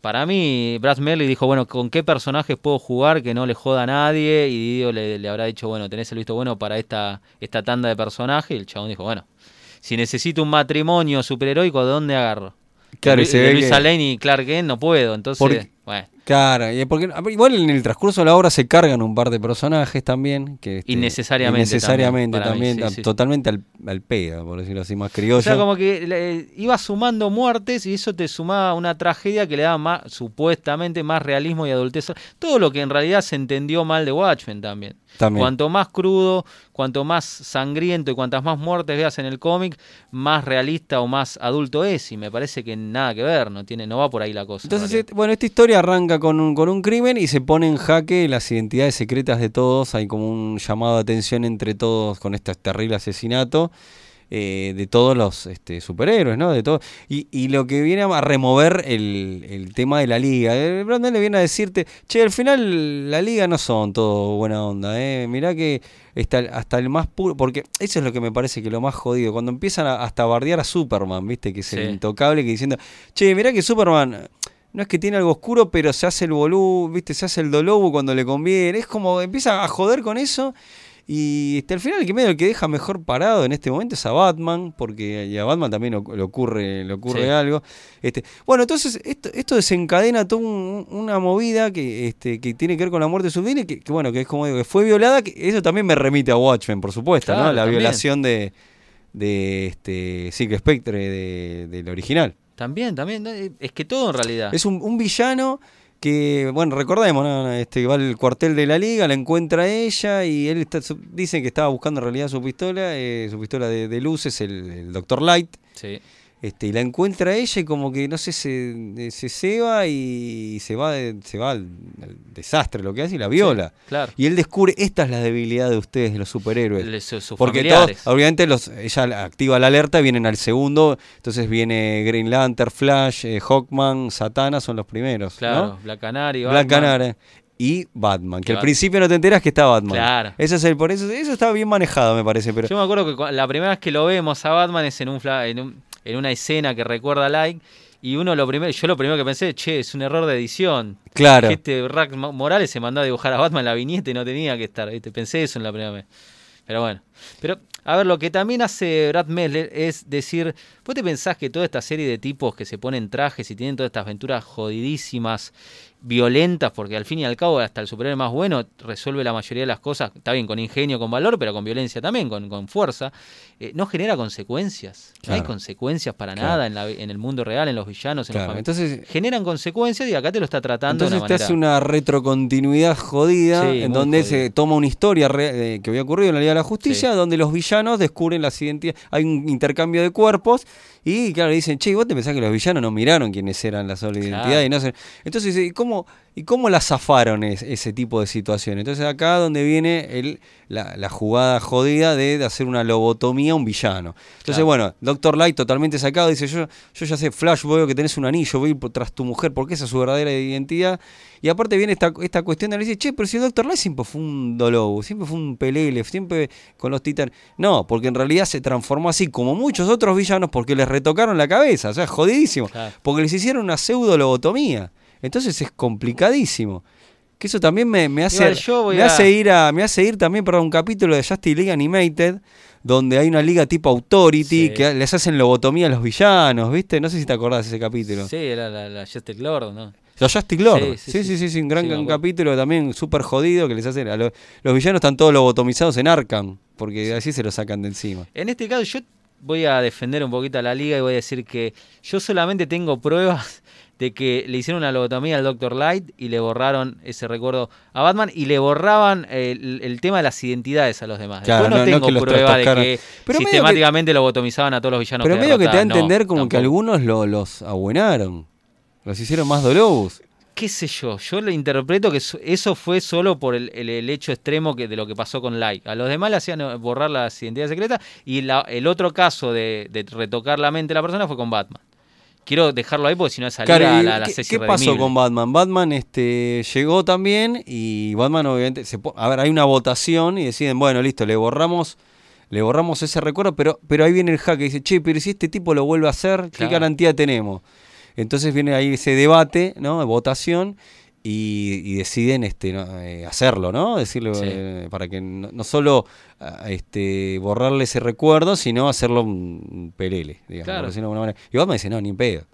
Para mí, Brad Merle dijo, bueno, ¿con qué personajes puedo jugar que no le joda a nadie? Y Didio le, le habrá dicho, bueno, tenés el visto bueno para esta, esta tanda de personajes. Y el chabón dijo, bueno, si necesito un matrimonio superheroico, ¿de dónde agarro? Claro, y se de ve Luisa que- y Clark Kent no puedo, entonces, Porque- bueno. Claro, y porque, igual en el transcurso de la obra se cargan un par de personajes también. Que, este, innecesariamente. Innecesariamente también, totalmente Al, al, pedo, por decirlo así, más criollo. O sea, como que iba sumando muertes y eso te sumaba una tragedia que le daba más, supuestamente más realismo y adultez. Todo lo que en realidad se entendió mal de Watchmen también. Cuanto más crudo, cuanto más sangriento y cuantas más muertes veas en el cómic, más realista o más adulto es. Y me parece que nada que ver, no tiene, no va por ahí la cosa. Entonces, bueno, esta historia arranca con un, con un crimen y se pone en jaque las identidades secretas de todos. Hay como un llamado de atención entre todos con este terrible asesinato. Eh, de todos los este, superhéroes, ¿no? De todo. Y, y, lo que viene a remover el, el tema de la liga. Eh, Brandon le viene a decirte, che, al final la liga no son todo buena onda, ¿eh? Mirá que está, hasta el más puro, porque eso es lo que me parece que lo más jodido, cuando empiezan a, hasta a bardear a Superman, ¿viste? Que es el intocable, que diciendo, che, mirá que Superman no es que tiene algo oscuro, pero se hace el bolú, ¿viste? Se hace el dolobo cuando le conviene. Es como empieza a joder con eso y este, al final el que medio el que deja mejor parado en este momento es a Batman, porque a Batman también le ocurre, le ocurre algo. Este, bueno, entonces esto, esto desencadena toda una movida que, este, que tiene que ver con la muerte de su que, que bueno, que es como digo, que fue violada, que eso también me remite a Watchmen, por supuesto, ¿no? La violación de, de este Silk Spectre del original. También, también, es que todo en realidad. Es un, un villano que, bueno, recordemos, este, va al cuartel de la liga, la encuentra ella y él está, dice que estaba buscando en realidad su pistola, eh, su pistola de, luces, el, el Dr. Light. Sí. Este, y la encuentra ella y como que, no sé, se, se ceba y se va, se va al, desastre, lo que hace, y la viola. claro. Y él descubre, esta es la debilidad de ustedes, de los superhéroes. Porque todos, obviamente los, ella activa la alerta, vienen al segundo, entonces viene Green Lantern, Flash, eh, Hawkman, Satana, son los primeros. Claro, Black Canary, Black Canary y Batman. Que al principio no te enteras que está Batman. Claro. Eso es el, por eso, eso está bien manejado, me parece. Pero... Yo me acuerdo que la primera vez que lo vemos a Batman es en un, en un en una escena que recuerda a Like. Y uno lo primero, yo lo primero que pensé, che, es un error de edición. Claro. Que este Rack Morales se mandó a dibujar a Batman la viñeta y no tenía que estar. Pensé eso en la primera vez. Pero bueno. Pero, a ver, lo que también hace Brad Messler es decir, ¿vos te pensás que toda esta serie de tipos que se ponen trajes y tienen todas estas aventuras jodidísimas violentas, porque al fin y al cabo hasta el superhéroe más bueno resuelve la mayoría de las cosas, está bien, con ingenio, con valor, pero con violencia también, con, con fuerza, eh, no genera consecuencias. No hay consecuencias para nada en, la, en, el mundo real, en los villanos, en los entonces Generan consecuencias y acá te lo está tratando entonces te hace una retrocontinuidad jodida, en donde se toma una historia eh, que había ocurrido en la Liga de la Justicia, donde los villanos descubren las identidades, hay un intercambio de cuerpos, y claro, dicen, che, vos te pensás que los villanos no miraron quiénes eran las sola identidad y no Entonces, ¿cómo, ¿y cómo la zafaron ese tipo de situaciones? Entonces acá donde viene el, la, jugada jodida de, hacer una lobotomía a un villano. Entonces, bueno, Doctor Light totalmente sacado, dice, yo, yo ya sé, Flash, veo que tenés un anillo, voy tras tu mujer porque esa es su verdadera identidad. Y aparte viene esta, esta cuestión de decir, che, pero si el Doctor Light siempre fue un Dolobo, siempre fue un pelele, siempre con los titanes. No, porque en realidad se transformó así como muchos otros villanos porque les retocaron la cabeza, o sea, jodidísimo. Porque les hicieron una pseudo lobotomía. Entonces es complicadísimo. Que eso también me, hace, me hace ir a, me hace ir también para un capítulo de Justice League Animated, donde hay una liga tipo Authority que les hacen lobotomía a los villanos, ¿viste? No sé si te acordás de ese capítulo. Sí, era la, Justice Lord, ¿no? La Justice Lord. Sí, sí, sí, sí, un gran, capítulo también súper jodido que les hacen. A los, los villanos están todos lobotomizados en Arkham, porque así se lo sacan de encima. En este caso, yo voy a defender un poquito a la liga y voy a decir que yo solamente tengo pruebas de que le hicieron una lobotomía al Dr. Light y le borraron ese recuerdo a Batman y le borraban el, tema de las identidades a los demás. Después no, tengo prueba de que sistemáticamente lobotomizaban a todos los villanos. Pero medio que te da a entender como que algunos los abuenaron, los hicieron más dolobos qué sé yo, yo le interpreto que eso fue solo por el, hecho extremo que, de lo que pasó con Light. A los demás le hacían eh, borrar las identidades secretas y el otro caso de, retocar la mente de la persona fue con Batman. Quiero dejarlo ahí porque si no es salir a la, la ¿Qué, ¿qué pasó con Batman? Batman este, llegó también y Batman obviamente... Se, a ver, hay una votación y deciden, bueno, listo, le borramos le borramos ese recuerdo, pero, pero ahí viene el hack y dice, che, pero si este tipo lo vuelve a hacer, ¿qué garantía tenemos? Entonces viene ahí ese debate, ¿no? Votación. Y, deciden este eh, hacerlo, ¿no? Decirlo eh, para que no, solo ah, este borrarle ese recuerdo, sino hacerlo un pelele, digamos. Claro. Y Batman dice, no, ni pedo.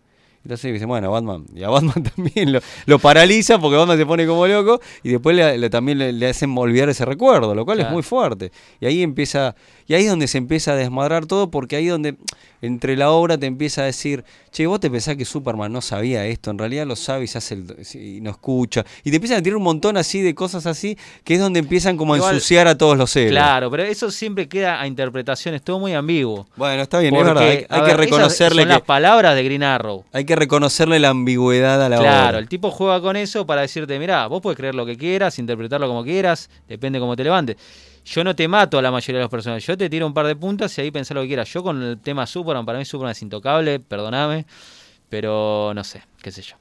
Entonces dice, bueno, Batman. Y a Batman también lo, lo paraliza porque Batman se pone como loco y después le, le- también le, hacen olvidar ese recuerdo, lo cual es muy fuerte. Y ahí empieza, y ahí es donde se empieza a desmadrar todo porque ahí donde entre la obra te empieza a decir, che, vos te pensás que Superman no sabía esto, en realidad lo sabe y se hace el- y no escucha. Y te empiezan a tirar un montón así de cosas así, que es donde empiezan como a ensuciar a todos los héroes. Claro, pero eso siempre queda a interpretaciones, todo muy ambiguo. Bueno, está bien, Porque, es verdad. Hay, a hay ver, que reconocerle son las que palabras de Green Arrow. hay que reconocerle la ambigüedad a la Claro, obra. el tipo juega con eso para decirte, mirá, vos puedes creer lo que quieras, interpretarlo como quieras, depende cómo te levantes. Yo no te mato a la mayoría de los personajes, yo te tiro un par de puntas y ahí pensá lo que quieras. Yo con el tema Superman, para mí Superman es intocable, perdoname, pero no sé, qué sé yo.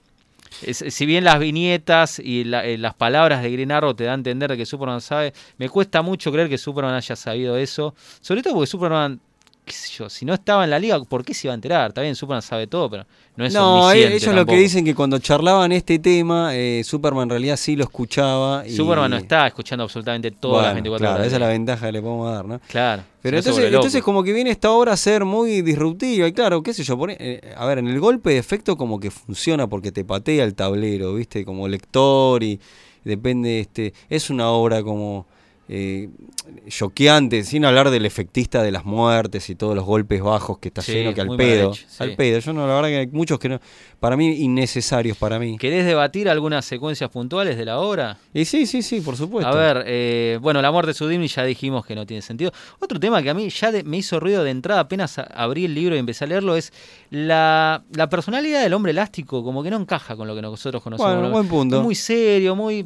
Si bien las viñetas y eh, las palabras de Green Arrow te dan a entender de que Superman sabe, me cuesta mucho creer que Superman haya sabido eso. Sobre todo porque Superman, qué sé yo, si no estaba en la liga, ¿por qué se iba a enterar? Está bien, Superman sabe todo, pero no es No, ellos lo que dicen que cuando charlaban este tema, eh, Superman en realidad sí lo escuchaba. Y... Superman no está escuchando absolutamente todas Bueno, las 24 claro, horas. esa es la ventaja que le podemos dar, ¿no? Claro. Pero entonces, entonces como que viene esta obra a ser muy disruptiva y claro, qué sé yo, pone- eh, a ver, en el golpe de efecto como que funciona porque te patea el tablero, ¿viste? Como lector y depende, este, es una obra como eh, choqueante, sin hablar del efectista de las muertes y todos los golpes bajos que está Sí, lleno, que al pedo, hecho, sí. al pedo, yo no, la verdad que hay muchos que no, para mí innecesarios para mí. ¿Querés debatir algunas secuencias puntuales de la obra? Y sí, sí, sí, por supuesto. A ver, eh, bueno, la muerte de Sudimni ya dijimos que no tiene sentido. Otro tema que a mí ya de- me hizo ruido de entrada apenas abrí el libro y empecé a leerlo es la, la personalidad del hombre elástico, como que no encaja con lo que nosotros conocemos. Bueno, ¿no? buen punto. Muy serio, muy...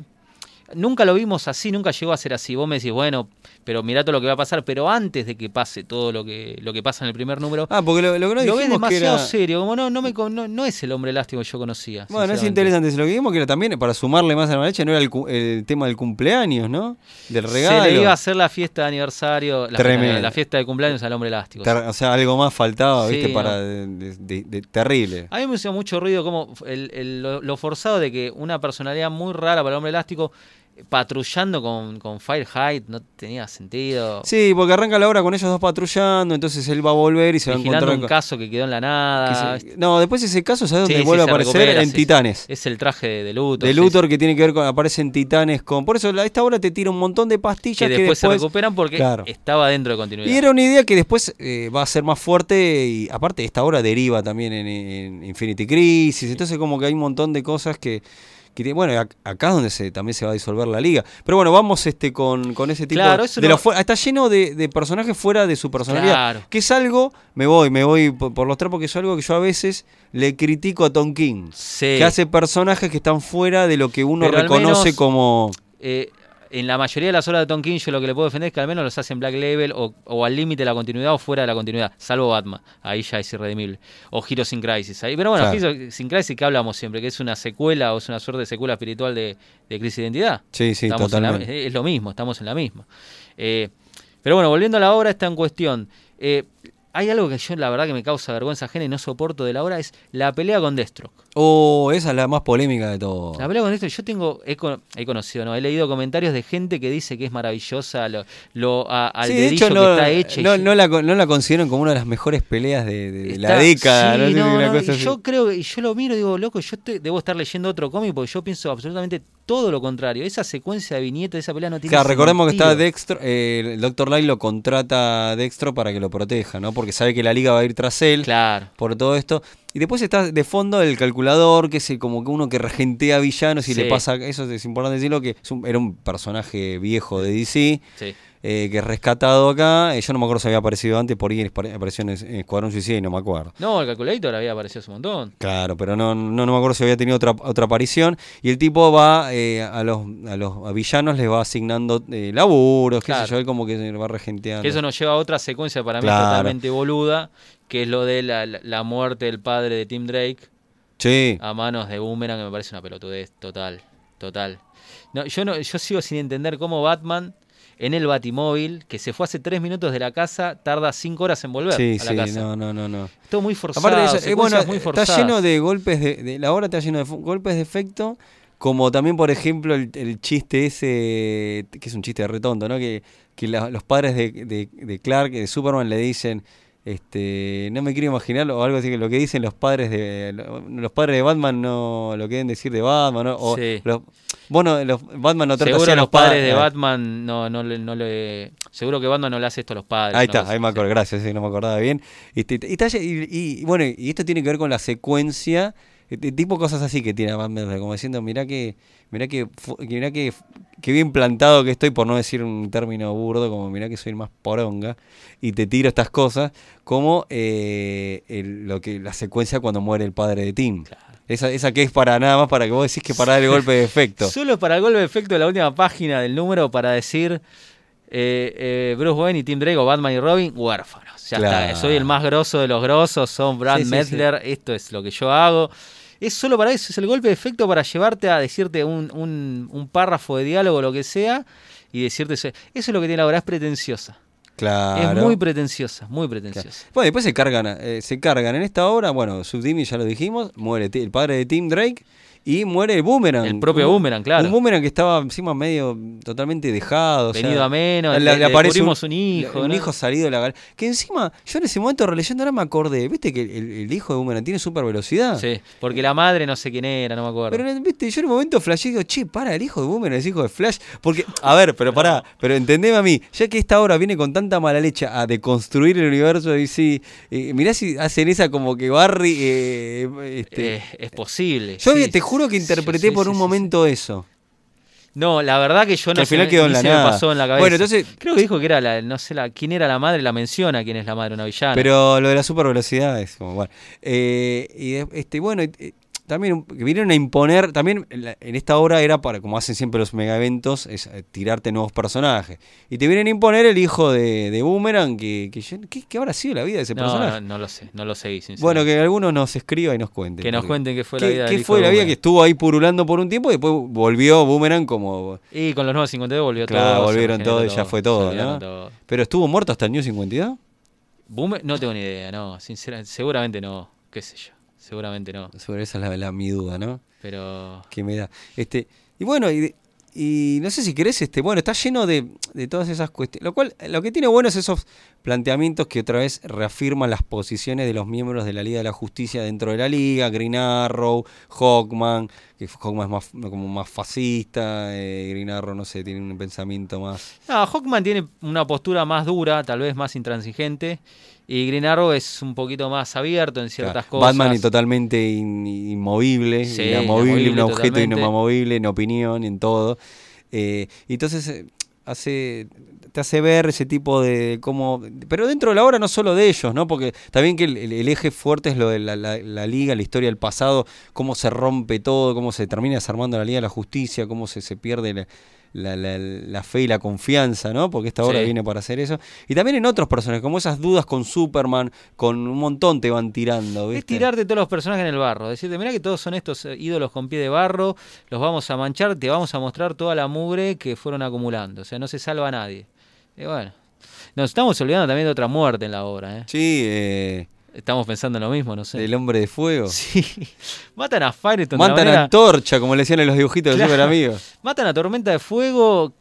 Nunca lo vimos así, nunca llegó a ser así. Vos me decís, bueno, pero mirá todo lo que va a pasar, pero antes de que pase todo lo que, lo que pasa en el primer número, Ah, porque lo, lo que no lo ves dijimos que demasiado era... serio, como no, no, me, no, no es el hombre elástico que yo conocía. Bueno, es interesante. Lo que vimos que era también, para sumarle más a la leche, no era el, el tema del cumpleaños, ¿no? Del regalo. Se le iba a hacer la fiesta de aniversario, la, fiesta, la fiesta de cumpleaños al hombre elástico. Ter- o sea, algo más faltaba, Sí, ¿viste? Para de, de- de- de- terrible. A mí me hizo mucho ruido como el, el- lo, lo forzado de que una personalidad muy rara para el hombre elástico patrullando con, con Fireheart no tenía sentido. Sí, porque arranca la hora con ellos dos patrullando, entonces él va a volver y se va a vigilando encontrar un con- caso que quedó en la que nada. se- No, después ese caso, ¿sabes Sí, dónde sí, vuelve a se aparecer? recupera, en sí, Titanes. Es el traje de, de Luthor. de Luthor que tiene que ver con aparecen titanes con por eso la- esta obra te tira un montón de que pastillas que, después, se después recuperan porque Claro. estaba dentro de continuidad. y era una idea que después eh, va a ser más fuerte y aparte esta obra deriva también en, en Infinity Crisis entonces como que hay un montón de cosas que, que bueno ac- acá es donde se, también se va a disolver la liga pero bueno vamos este con, con ese tipo Claro, de, no- lo está lleno de, de personajes fuera de su personalidad Claro. que es algo me voy me voy por, por los trapos que es algo que yo a veces le critico a Tom King Sí. que hace personajes que están fuera de lo que uno Pero reconoce menos- como Eh, en la mayoría de las obras de Tom King yo lo que le puedo defender es que al menos los hacen Black Label o, o al límite de la continuidad o fuera de la continuidad, salvo Batman, ahí ya es irredimible. O Heroes in Crisis, ahí. pero bueno, Claro. Heroes in Crisis que hablamos siempre, que es una secuela o es una suerte de secuela espiritual de, de Crisis de Identidad. sí sí Estamos en la- totalmente es lo mismo, estamos en la misma. Eh, pero bueno, volviendo a la obra, está en cuestión. Eh, hay algo que yo la verdad que me causa vergüenza ajena y no soporto de la obra, es la pelea con Deathstroke. Oh, esa es la más polémica de todo. La pelea con Deathstroke, yo tengo, he, con- he conocido, ¿no? He leído comentarios de gente que dice que es maravillosa, lo, lo a- al Sí, de dedillo hecho, que no, está hecha. no, no la, no la consideran como una de las mejores peleas de, de la década. sí, no sé si no, una no, cosa y yo creo, y yo lo miro y digo, loco, yo te- debo estar leyendo otro cómic porque yo pienso absolutamente todo lo contrario. Esa secuencia de viñetas de esa pelea no tiene Claro, recordemos que está. Dextro, eh, el Dr. Light lo contrata a Dextro para que lo proteja, ¿no? Porque sabe que la liga va a ir tras él Claro. por todo esto. Y después está de fondo el calculador, que es el- como que uno que regentea villanos y Sí. le pasa, eso es importante decirlo, que es un- era un personaje viejo de DC, Sí. Eh, que es rescatado acá. Eh, yo no me acuerdo si había aparecido antes, por ahí apareció en, en Escuadrón Suicida y no me acuerdo. No, el Calculator había aparecido hace un montón. Claro, pero no, no, no me acuerdo si había tenido otra, otra aparición. Y el tipo va eh, a los a los a villanos les va asignando eh, laburos, qué Claro. sé yo, él como que se va regenteando. Que eso nos lleva a otra secuencia para mí totalmente boluda, que es lo de la, la- la muerte del padre de Tim Drake Sí. a manos de Boomerang, que me parece una pelotudez total, total. No, yo no, yo sigo sin entender cómo Batman en el Batimóvil, que se fue hace tres minutos de la casa, tarda cinco horas en volver Sí, a la sí, casa. no, no, no, no. Todo muy forzado, Aparte de eso, eh, bueno, muy está lleno de golpes de, de- la obra está lleno de golpes de efecto, como también por ejemplo el, el chiste ese que es un chiste retonto, ¿no? Que, que la- los padres de, de- de Clark, de Superman le dicen este, no me quiero imaginar o algo así que lo que dicen los padres de los padres de Batman no lo que deben decir de Batman ¿no? o Sí. los, bueno los Batman no trata Seguro a los padres de ah, Batman no, no, le, no le. Seguro que Batman no le hace esto a los padres. Ahí está, ahí me acuerdo, gracias, sí, no me acordaba bien. Y, está- y- y- bueno, y esto tiene que ver con la secuencia, este, tipo cosas así que tiene Batman, como diciendo, mirá que, mirá que, mirá que, que bien plantado que estoy, por no decir un término burdo, como mirá que soy más poronga, y te tiro estas cosas, como eh, el- lo que la secuencia cuando muere el padre de Tim. Esa, esa que es para nada más para que vos decís que para dar el golpe de efecto. Solo para el golpe de efecto de la última página del número para decir eh, eh, Bruce Wayne y Tim Drake o Batman y Robin, huérfanos. Ya Claro. está, soy el más grosso de los grosos, son Brad Sí, sí, Metzler, esto es lo que yo hago. Es solo para eso, es el golpe de efecto para llevarte a decirte un, un- un párrafo de diálogo lo que sea y decirte eso. Eso es lo que tiene ahora, es pretenciosa. Claro. Es muy pretenciosa, muy pretenciosa. Bueno, después se cargan, eh, se cargan en esta obra, bueno, Subdimi ya lo dijimos, muere el padre de Tim Drake y muere el Boomerang. El propio Un- Boomerang, claro. Un Boomerang que estaba encima medio totalmente dejado. o sea, Venido a menos, le- le- aparece un hijo, Un ¿no? hijo salido de la gal- Que encima, yo en ese momento releyendo ahora me acordé, viste que el, el hijo de Boomerang tiene super velocidad. Sí, porque la madre no sé quién era, no me acuerdo. Pero viste, yo en un momento flashé y digo, che, para, el hijo de Boomerang es hijo de Flash. Porque, a ver, pero pará, pero entendeme a mí, ya que esta obra viene con tanta mala leche a deconstruir el universo de DC, eh, mirá si hacen esa como que Barry. eh, este, Eh, es posible. yo sí, te juro que interpreté sí, por un momento eso. No, la verdad que yo no Que al final me- quedó en ni la se me pasó en la cabeza. Bueno, entonces- Creo que dijo que era la, no sé la, quién era la madre, la menciona quién es la madre, una villana. Pero lo de la super velocidad es como, bueno. Eh, y este, bueno, eh, también que vinieron a imponer, también en, esta obra era para, como hacen siempre los mega eventos, es eh, tirarte nuevos personajes. Y te vienen a imponer el hijo de, de Boomerang, que, que ¿qué, qué habrá sido la vida de ese no, personaje? no, no lo sé, no lo seguí. Bueno, que algunos nos escriba y nos cuenten. Que nos cuenten qué fue ¿Qué, la vida qué del hijo fue de la vida que estuvo ahí purulando por un tiempo y después volvió Boomerang como... Y con los nuevos 52 volvió Claro, todo. volvieron regeneró todo y ya fue todo, ¿no? todo. Pero estuvo muerto hasta el New 52. Boomer- no tengo ni idea, no, sinceramente, seguramente no, qué sé yo, seguramente no, Sobre esa es la, la- mi duda, ¿no? pero que me da. Este, y bueno, y no sé si querés, este, bueno, está lleno de, de todas esas cuestiones. Lo cual, lo que tiene bueno es esos planteamientos que otra vez reafirman las posiciones de los miembros de la Liga de la Justicia dentro de la Liga, Green Arrow, Hawkman, que Hawkman es más, como más fascista, eh, Green Arrow, no sé, tiene un pensamiento más... No, Hawkman tiene una postura más dura, tal vez más intransigente. Y Green Arrow es un poquito más abierto en ciertas Claro, cosas. Batman y totalmente in- inmovible, Sí, inamovible, un objeto inamovible en opinión, en todo. Eh, entonces eh, hace te hace ver ese tipo de cómo pero dentro de la obra no solo de ellos no porque está bien que el, el- el eje fuerte es lo de la, la- la liga la historia del pasado cómo se rompe todo cómo se termina desarmando la liga de la justicia cómo se, se pierde la, la- la- la fe y la confianza no porque esta obra Sí. viene para hacer eso y también en otros personajes como esas dudas con Superman con un montón te van tirando Es tirarte todos los personajes en el barro. Decirte, mira que todos son estos eh, ídolos con pie de barro, los vamos a manchar, te vamos a mostrar toda la mugre que fueron acumulando. O sea, no se salva a nadie. Y bueno, nos estamos olvidando también de otra muerte en la obra. ¿eh? sí eh, Estamos pensando en lo mismo, no sé. del hombre de fuego Sí. Matan a Firestone de una Matan a manera- Antorcha, como le decían en los dibujitos de Claro. Super Amigos. Matan a Tormenta de Fuego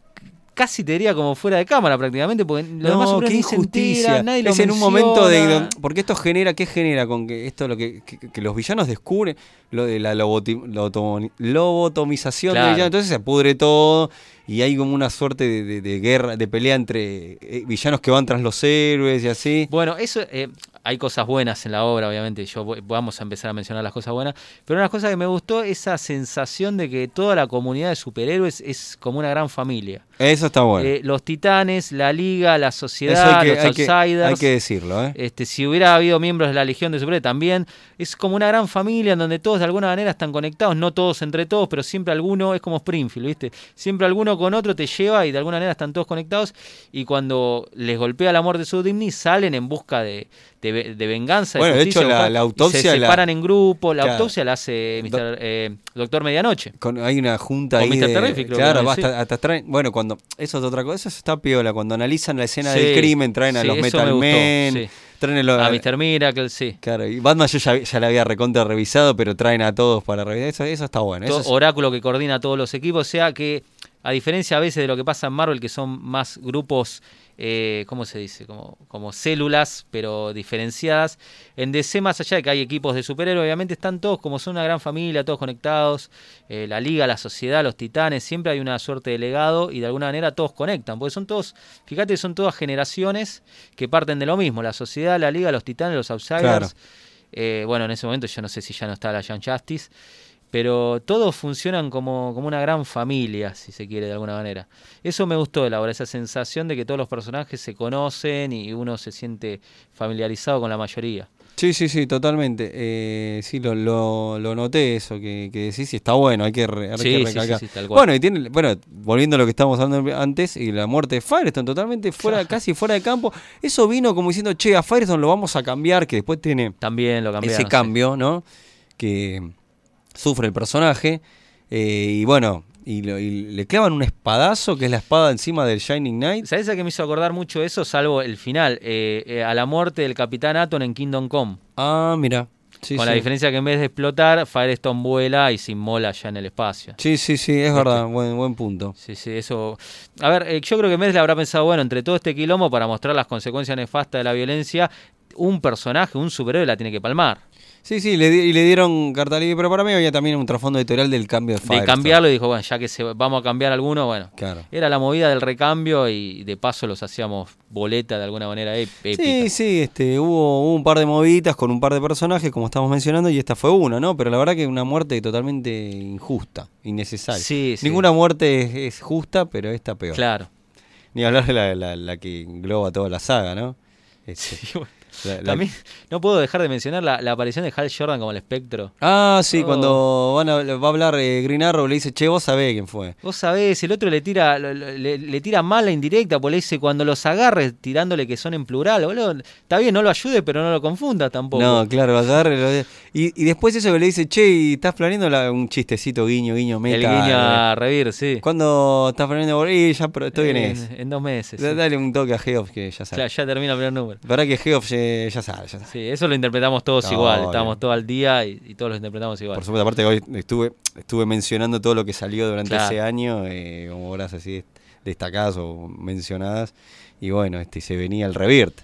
casi te diría como fuera de cámara prácticamente, porque los demás superhéroes ni se enteran, nadie lo es en un momento de porque esto genera qué genera con que esto lo que, que- que los villanos descubren lo de la loboti- lobotomización Claro. de villanos entonces se pudre todo y hay como una suerte de, de- de guerra de pelea entre eh, villanos que van tras los héroes y así Bueno, eso eh, hay cosas buenas en la obra, obviamente. Yo vamos a empezar a mencionar las cosas buenas. Pero una cosa que me gustó esa sensación de que toda la comunidad de superhéroes es como una gran familia. Eso está bueno Eh, los titanes, la liga, la sociedad, hay que, los hay que- outsiders. hay que decirlo ¿eh? Este, si hubiera habido miembros de la Legión de Superhéroes también, es como una gran familia en donde todos de alguna manera están conectados, no todos entre todos, pero siempre alguno, es como Springfield, ¿viste? Siempre alguno con otro te lleva y de alguna manera están todos conectados y cuando les golpea la muerte de su Dimni salen en busca de, de ve- de venganza. Bueno, de hecho, la- la autopsia Se la- separan en grupo, la Claro. autopsia la hace Mr., eh, Doctor Medianoche. Con- hay una junta O ahí Mr. de, Terrific, claro, basta- sí. hasta traen, bueno, cuando eso es otra cosa, eso está piola, cuando analizan la escena Sí, del crimen, traen a los Metal me Men, traen a A Mr. Miracle, sí. Claro, y Batman yo ya, ya la había recontra revisado, pero traen a todos para revisar. Eso, eso está bueno. Eso To- es- Oráculo que coordina a todos los equipos, o sea que a diferencia a veces de lo que pasa en Marvel, que son más grupos, eh, ¿cómo se dice? Como, como células, pero diferenciadas. En DC, más allá de que hay equipos de superhéroes, obviamente están todos como son una gran familia, todos conectados. eh, la liga, la sociedad, los titanes, siempre hay una suerte de legado y de alguna manera todos conectan. Porque son todos, fíjate, son todas generaciones que parten de lo mismo. La sociedad, la liga, los titanes, los outsiders. Claro. Eh, bueno, en ese momento yo no sé si ya no está la Young Justice, pero todos funcionan como, como una gran familia, si se quiere, de alguna manera. Eso me gustó de la obra, esa sensación de que todos los personajes se conocen y uno se siente familiarizado con la mayoría. Sí, sí, sí, totalmente. Eh, sí, lo, lo, lo noté eso que, que decís y está bueno, hay que, re- hay Sí, que sí, sí, recalcar. sí, cual. bueno, y tiene, bueno, volviendo a lo que estábamos hablando antes, y la muerte de Firestone, totalmente fuera, casi fuera de campo. Eso vino como diciendo, che, a Firestone lo vamos a cambiar, que después tiene También lo cambiaron. ese sí. cambio, ¿no? Que sufre el personaje. eh, y bueno, y, lo- y le clavan un espadazo, que es la espada encima del Shining Knight. ¿Sabes a qué me hizo acordar mucho eso? Salvo el final, eh, eh, a la muerte del Capitán Atom en Kingdom Come. Ah, mira. Sí, con sí. la diferencia que en vez de explotar, Firestone vuela y se inmola ya en el espacio. Sí, sí, sí, es verdad, buen, buen punto. Sí, sí, eso. A ver, eh, yo creo que Mes le habrá pensado, bueno, entre todo este quilombo, para mostrar las consecuencias nefastas de la violencia, un personaje, un superhéroe la tiene que palmar. Sí, sí, le di- y le dieron carta libre, pero para mí había también un trasfondo editorial del cambio de De Firestone. cambiarlo y dijo, bueno, ya que se, vamos a cambiar alguno, bueno. Claro. Era la movida del recambio y de paso los hacíamos boleta de alguna manera épica. Sí, sí, este, hubo, hubo un par de moviditas con un par de personajes, como estamos mencionando, y esta fue una, ¿no? Pero la verdad que una muerte totalmente injusta, innecesaria. Sí, sí. Ninguna muerte es, es justa, pero esta peor. Claro. Ni hablar de la, la- la que engloba toda la saga, ¿no? Este, Sí, bueno. La- la- También no puedo dejar de mencionar la, la aparición de Hal Jordan como el espectro. Ah, sí, Oh. cuando van a, va a hablar eh, Green Arrow, le dice, che, vos sabés quién fue. Vos sabés, el otro le tira le, le tira mal la indirecta, porque le dice cuando los agarres tirándole que son en plural, boludo. Está bien, no lo ayude, pero no lo confunda tampoco. No, claro, agarre. Y, y después eso que le dice, che, y estás planeando la- un chistecito, guiño, guiño, meta. el guiño eh, a Revir, sí. ¿Cuándo estás planeando volver? Y ya, estoy en en, eso. en dos meses. Sí. Dale un toque a Geoff que ya sabe. Claro, ya termina el primer número. Verdad que Geoff ya, ya sabe, ya sabe. Sí, eso lo interpretamos todos No, igual. obvio. Estamos todos al día y, y todos lo interpretamos igual. Por supuesto, aparte que hoy estuve, estuve mencionando todo lo que salió durante Claro. ese año, eh, como obras así destacadas o mencionadas. Y bueno, este se venía el Revirt.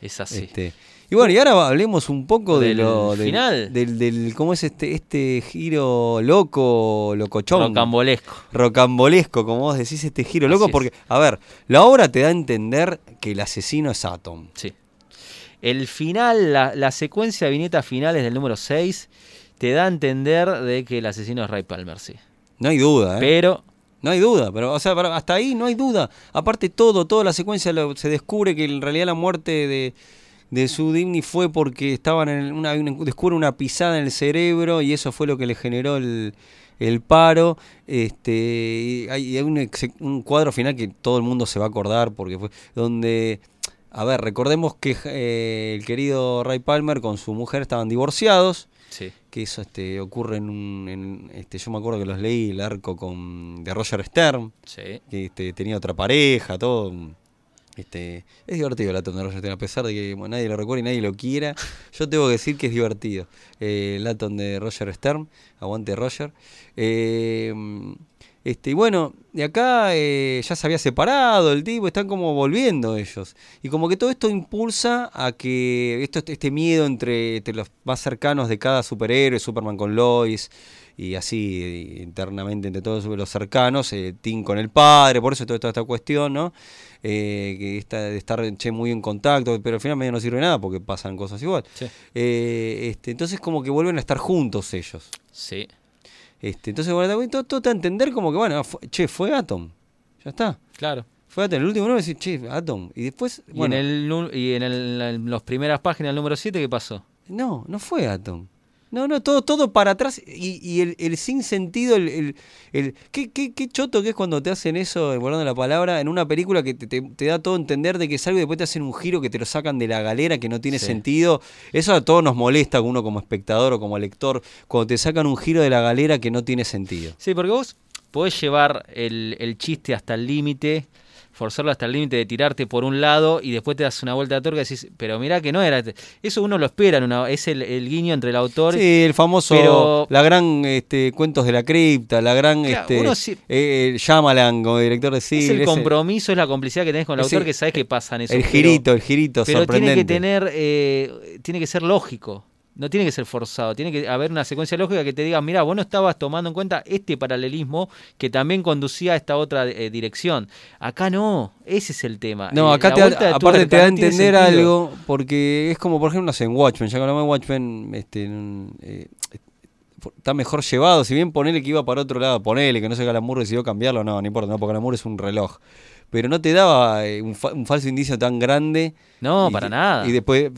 Es así. Este, y bueno, y ahora hablemos un poco de Del lo del, final. Del, del- cómo es este este giro loco, locochón. Rocambolesco. Rocambolesco, como vos decís, este giro Así loco, es. porque, a ver, la obra te da a entender que el asesino es Atom. Sí. El final, la, la secuencia de viñetas finales del número 6 te da a entender de que el asesino es Ray Palmer, sí. No hay duda, ¿eh? Pero No hay duda, pero o sea, hasta ahí no hay duda. Aparte todo, toda la secuencia lo- se descubre que en realidad la muerte de, de su fue porque estaban en una, descubre una pisada en el cerebro y eso fue lo que le generó el, el paro. Este, y hay, un, un cuadro final que todo el mundo se va a acordar porque fue donde a ver, recordemos que eh, el querido Ray Palmer con su mujer estaban divorciados sí. que eso este ocurre en un en, este yo me acuerdo que los leí el arco con de Roger Stern Sí. que este, tenía otra pareja todo este es divertido el Atom de Roger Stern a pesar de que bueno, nadie lo recuerda y nadie lo quiera yo tengo que decir que es divertido eh, el de Roger Stern aguante Roger Eh, este y bueno de acá eh, ya se había separado el tipo están como volviendo ellos y como que todo esto impulsa a que esto este miedo entre, entre los más cercanos de cada superhéroe Superman con Lois y así eh, internamente entre todos los cercanos, eh, Tim con el padre, por eso toda, toda esta cuestión, ¿no? Eh, que está, de estar che, muy en contacto, pero al final medio no sirve nada porque pasan cosas igual. Sí. Eh, este, entonces como que vuelven a estar juntos ellos. Sí. Este, entonces bueno, todo, todo te a entender como que, bueno, fue- che, fue Atom. Ya está. Claro. Fue Atom. El último número decir, che, Atom. Y después, Y bueno, en, el, y en, el, en las primeras páginas del número 7, ¿qué pasó? No, no fue Atom. No, no, todo, todo para atrás y, y el, el sin sentido, el, el, el- ¿qué, qué, qué choto que es cuando te hacen eso, guardando la palabra, en una película que te, te- te da todo a entender de que es algo y después te hacen un giro que te lo sacan de la galera, que no tiene Sí. sentido. Eso a todos nos molesta, uno como espectador o como lector, cuando te sacan un giro de la galera que no tiene sentido. Sí, porque vos podés llevar el, el chiste hasta el límite forzarlo hasta el límite de tirarte por un lado y después te das una vuelta de tuerca y decís, pero mirá que no era. este". Eso uno lo espera, en una- es el, el guiño entre el autor. Sí, el famoso, pero- la gran este, Cuentos de la Cripta, la gran Claro, este, uno sí- eh, Shyamalan como director de cine. es el compromiso, es la complicidad que tenés con el ese- autor que sabes que pasan eso. el pero- girito, el girito Pero tiene sorprendente. que tener, eh, tiene que ser lógico. No tiene que ser forzado, tiene que haber una secuencia lógica que te diga, mira, vos no estabas tomando en cuenta este paralelismo que también conducía a esta otra eh, dirección. Acá no, ese es el tema. No, Eh, acá te da- aparte te da a entender algo, porque es como por ejemplo, no sé, en Watchmen, ya que hablamos de Watchmen, este, en- eh, está mejor llevado, si bien ponele que iba para otro lado, ponele que no sé, Galamur decidió cambiarlo, no, no importa, no, porque Galamur es un reloj. Pero no te daba eh, un, fa- un falso indicio tan grande. No, y- para nada. Y después,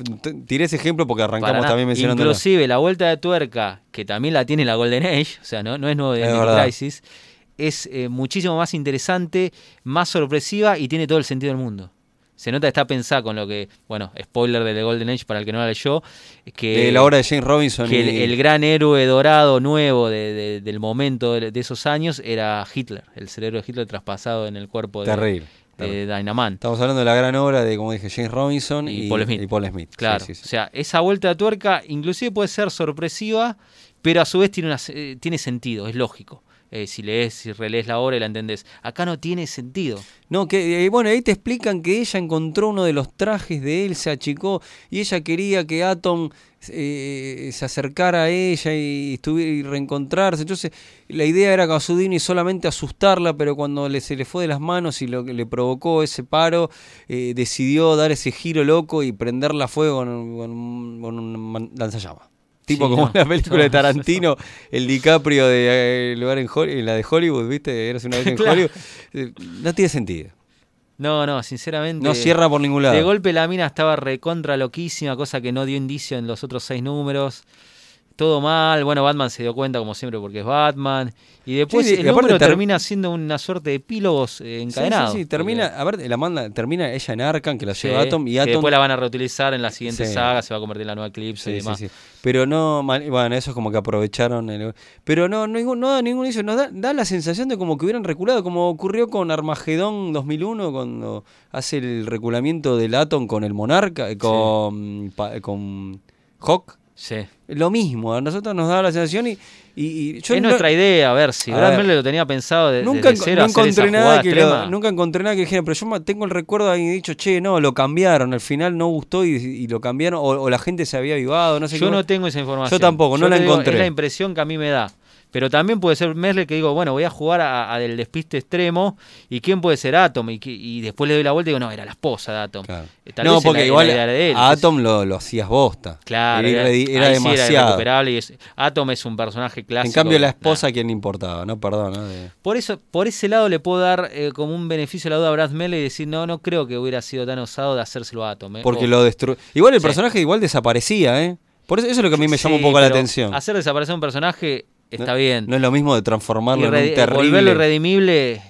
tiré ese ejemplo porque arrancamos también mencionando. Inclusive la vuelta de tuerca, que también la tiene la Golden Age, o sea, no, no es nuevo de verdad. Crisis, es eh, muchísimo más interesante, más sorpresiva y tiene todo el sentido del mundo. Se nota que está pensada con lo que, bueno, spoiler de The Golden Age para el que no la leyó, que de la obra de James Robinson. que el, y- el gran héroe dorado nuevo de- de- del momento de, de esos años era Hitler, el cerebro de Hitler traspasado en el cuerpo de, Terrible. de. Dynaman. Estamos hablando de la gran obra de, como dije, James Robinson Y y, Paul Smith. y Paul Smith. Claro, sí, sí. o sea, esa vuelta de tuerca inclusive puede ser sorpresiva, pero a su vez tiene, una, eh, tiene sentido, es lógico. Eh, si lees, si relees la obra y la entendés. Acá no tiene sentido. No, que eh, bueno, ahí te explican que ella encontró uno de los trajes de él, se achicó y ella quería que Atom eh, se acercara a ella y, estuviera, y reencontrarse. Entonces, la idea era Gasudini solamente asustarla, pero cuando se le fue de las manos y lo que le provocó ese paro, eh, decidió dar ese giro loco y prenderla a fuego con, con con un lanzallamas. Tipo Sí, como no, la película de Tarantino, el DiCaprio de eh, lugar en, la de Hollywood, ¿viste? Eras una vez en Claro. Hollywood. Eh, No tiene sentido. No, no, sinceramente. No cierra por ningún lado. De golpe la mina estaba recontra loquísima, cosa que no dio indicio en los otros seis números. Todo mal. Bueno, Batman se dio cuenta, como siempre, porque es Batman. Y después Sí, sí, el y número ter- termina siendo una suerte de epílogos eh, encadenados. Sí, sí, termina, a ver, la manda, termina ella en Arkham, que la lleva Atom, y que Atom. después la van a reutilizar en la siguiente saga, se va a convertir en la nueva Eclipse y demás. sí. Pero no, bueno, eso es como que aprovecharon. el- pero no, ningún, no da ningún inicio. Nos da, da la sensación de como que hubieran reculado, como ocurrió con Armagedón 2001, cuando hace el reculamiento del Atom con el Monarca, eh, con, pa- con Hawk. Sí. Lo mismo, a nosotros nos da la sensación y, y, y yo es no- nuestra idea, a ver si. Miller lo tenía pensado de, Nunca, desde cero no encontré nada que lo- extrema. nunca encontré nada que dijeran, pero yo tengo el recuerdo de alguien dicho, che, no, lo cambiaron, al final no gustó y, y lo cambiaron, o, o la gente se había avivado, no sé Yo qué. no tengo esa información. Yo tampoco, no la digo, encontré. Es la impresión que a mí me da. Pero también puede ser Merle que digo, bueno, voy a jugar a, a del despiste extremo. ¿Y quién puede ser Atom? Y, después le doy la vuelta y digo, no, era la esposa de Atom. Claro. Eh, tal no, vez porque la- igual la de él, a Atom lo, lo hacías bosta. Claro, era, era, irredi- era ahí sí era demasiado. y es- Atom es un personaje clásico. en cambio, la Nah. esposa, ¿a quién le importaba? No, perdón. ¿no? De- Por eso, por ese lado le puedo dar eh, como un beneficio a la duda a Brad Miller y decir, no, no creo que hubiera sido tan osado de hacérselo a Atom. eh. Porque O- lo destruyó. Igual el Sí. personaje igual desaparecía, ¿eh? Por eso, eso es lo que a mí me llama un Sí, poco la atención. Hacer desaparecer un personaje está No- bien. No es lo mismo de transformarlo en un terrible. Volverlo irredimible,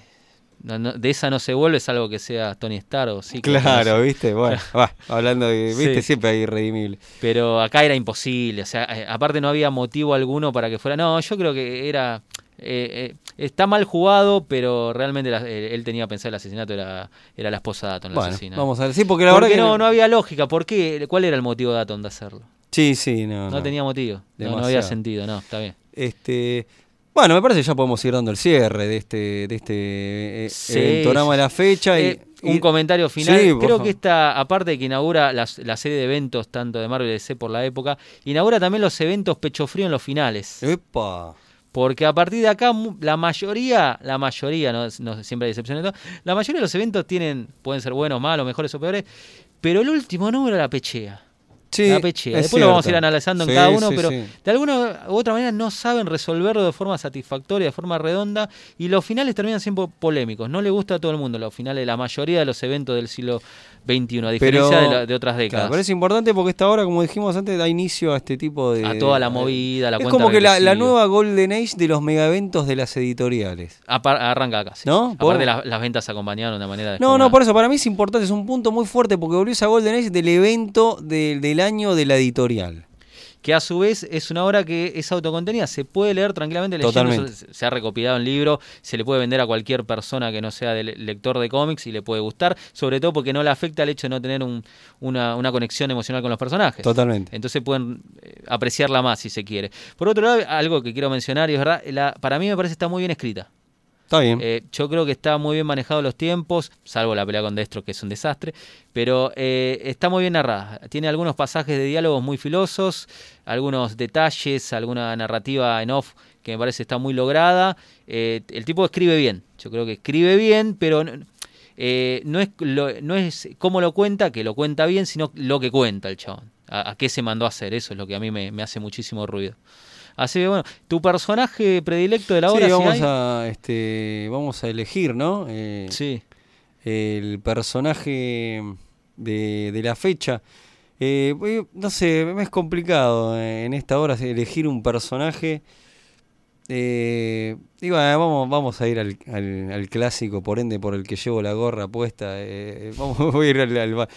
no- no- de esa no se vuelve, salvo que sea Tony Stark o sí. Claro, no. ¿viste? Bueno, va, hablando de. ¿Viste? Sí. Siempre hay irredimible. Pero acá era imposible, o sea, eh, aparte no había motivo alguno para que fuera. No, yo creo que era. eh, eh, está mal jugado, pero realmente la- eh, él tenía pensado el asesinato era, era la esposa de la Bueno, asesina. vamos a ver. Sí, porque la Porque verdad que. no, no había lógica. ¿Por qué? ¿Cuál era el motivo de Atom de hacerlo? Sí, sí, no. No, no. tenía motivo. No, no había sentido, no, está bien. Este, bueno, me parece que ya podemos ir dando el cierre de este, de este eh, Sí, eventorama de la fecha. y- Eh, y, un comentario final. Sí, Creo que esta, aparte de que inaugura las- la, serie de eventos, tanto de Marvel y DC por la época, inaugura también los eventos pecho frío en los finales. Epa. Porque a partir de acá, la mayoría, la mayoría, no, no siempre hay excepciones, la mayoría de los eventos tienen, pueden ser buenos, malos, mejores o peores, pero el último número la pechea. Sí, la pechea. es Después lo vamos a ir analizando en cada uno, sí, pero de alguna u otra manera no saben resolverlo de forma satisfactoria, de forma redonda, y los finales terminan siempre polémicos. No le gusta a todo el mundo los finales, la mayoría de los eventos del siglo XXI, a diferencia Pero- de, la- de otras Claro, décadas. pero es importante porque esta hora, como dijimos antes, da inicio a este tipo de. a toda la movida, la Es cuenta como que la, nueva Golden Age de los megaeventos de las editoriales. Arranca acá. sí. ¿No? Aparte, las, las ventas acompañaron de una manera No, no, por eso, para mí es importante, es un punto muy fuerte porque volvió esa Golden Age del evento de- del año de la editorial. que a su vez es una obra que es autocontenida, se puede leer tranquilamente leyendo, Totalmente. se se ha recopilado en libro, se le puede vender a cualquier persona que no sea del- lector de cómics y le puede gustar, sobre todo porque no le afecta el hecho de no tener un- una, una conexión emocional con los personajes. Totalmente. Entonces pueden eh, apreciarla más si se quiere. Por otro lado, algo que quiero mencionar, y es verdad, la- para mí me parece que está muy bien escrita. Está bien. Eh, yo creo que está muy bien manejado los tiempos, salvo la pelea con Destro, que es un desastre, pero eh, está muy bien narrada. Tiene algunos pasajes de diálogos muy filosos, algunos detalles, alguna narrativa en off que me parece está muy lograda. Eh, el tipo escribe bien, yo creo que escribe bien, pero no, eh, no, es lo- no es cómo lo cuenta, que lo cuenta bien, sino lo que cuenta el chabón. A, qué se mandó a hacer, eso es lo que a mí me hace muchísimo ruido. Así que bueno, tu personaje predilecto de la obra, sí, si vamos hay? a, este, vamos a elegir, ¿no? Eh, Sí. el personaje de, de la fecha. Eh, eh, no sé, me es complicado en esta hora elegir un personaje. Eh, y bueno, vamos, vamos a ir al, al- al clásico, por ende, por el que llevo la gorra puesta. eh, vamos, voy a ir al,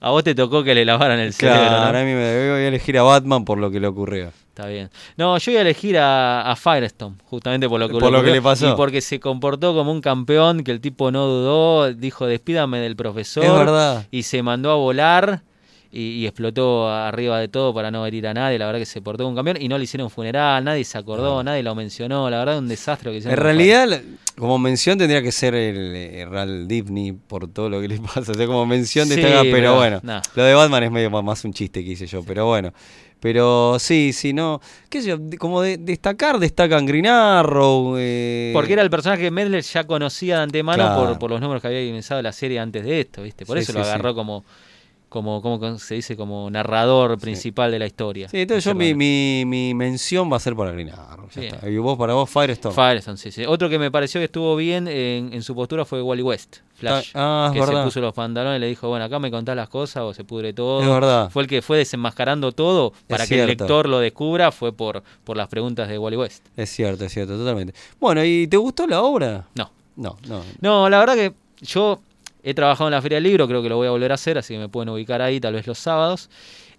A vos te tocó que le lavaran el cerebro, Claro, ¿no? a mí me voy a elegir a Batman por lo que le ocurrió. Está bien. No, yo voy a elegir a, a Firestone, justamente por lo que, Por lo que le pasó. Y porque se comportó como un campeón, que el tipo no dudó, dijo despídame del profesor. Es verdad. Y se mandó a volar y, y explotó arriba de todo para no herir a nadie. La verdad que se portó como un campeón y no le hicieron funeral, nadie se acordó, nadie lo mencionó. La verdad, un desastre lo que hicieron. En realidad, la- como mención tendría que ser el eh, Ralph Dibny por todo lo que le pasa. O sea, como mención Sí, destacada, pero, pero, bueno. Lo de Batman es medio más un chiste que hice yo, pero bueno. Pero sí, sí, no. ¿Qué sé yo? Como de destacar, destacan Green Arrow. eh, Porque era el personaje que Medler ya conocía de antemano Claro. por, por los números que había comenzado la serie antes de esto, ¿viste? Por Sí, eso sí, lo sí. agarró como, como, como se dice, como narrador principal de la historia. Sí, entonces yo mi, mi, mi mención va a ser para Green Arrow. ya Bien. está. Y vos, para vos, Firestone. Firestone, sí, sí. Otro que me pareció que estuvo bien en, en su postura fue Wally West, Flash. Ah, es que verdad. se puso los pantalones y le dijo, bueno, acá me contás las cosas o se pudre todo. Es verdad. Fue el que fue desenmascarando todo para que el lector lo descubra, fue por, por las preguntas de Wally West. Es cierto, es cierto, totalmente. Bueno, ¿y te gustó la obra? No. No, no. No, la verdad que yo he trabajado en la Feria del Libro, creo que lo voy a volver a hacer, así que me pueden ubicar ahí, tal vez los sábados.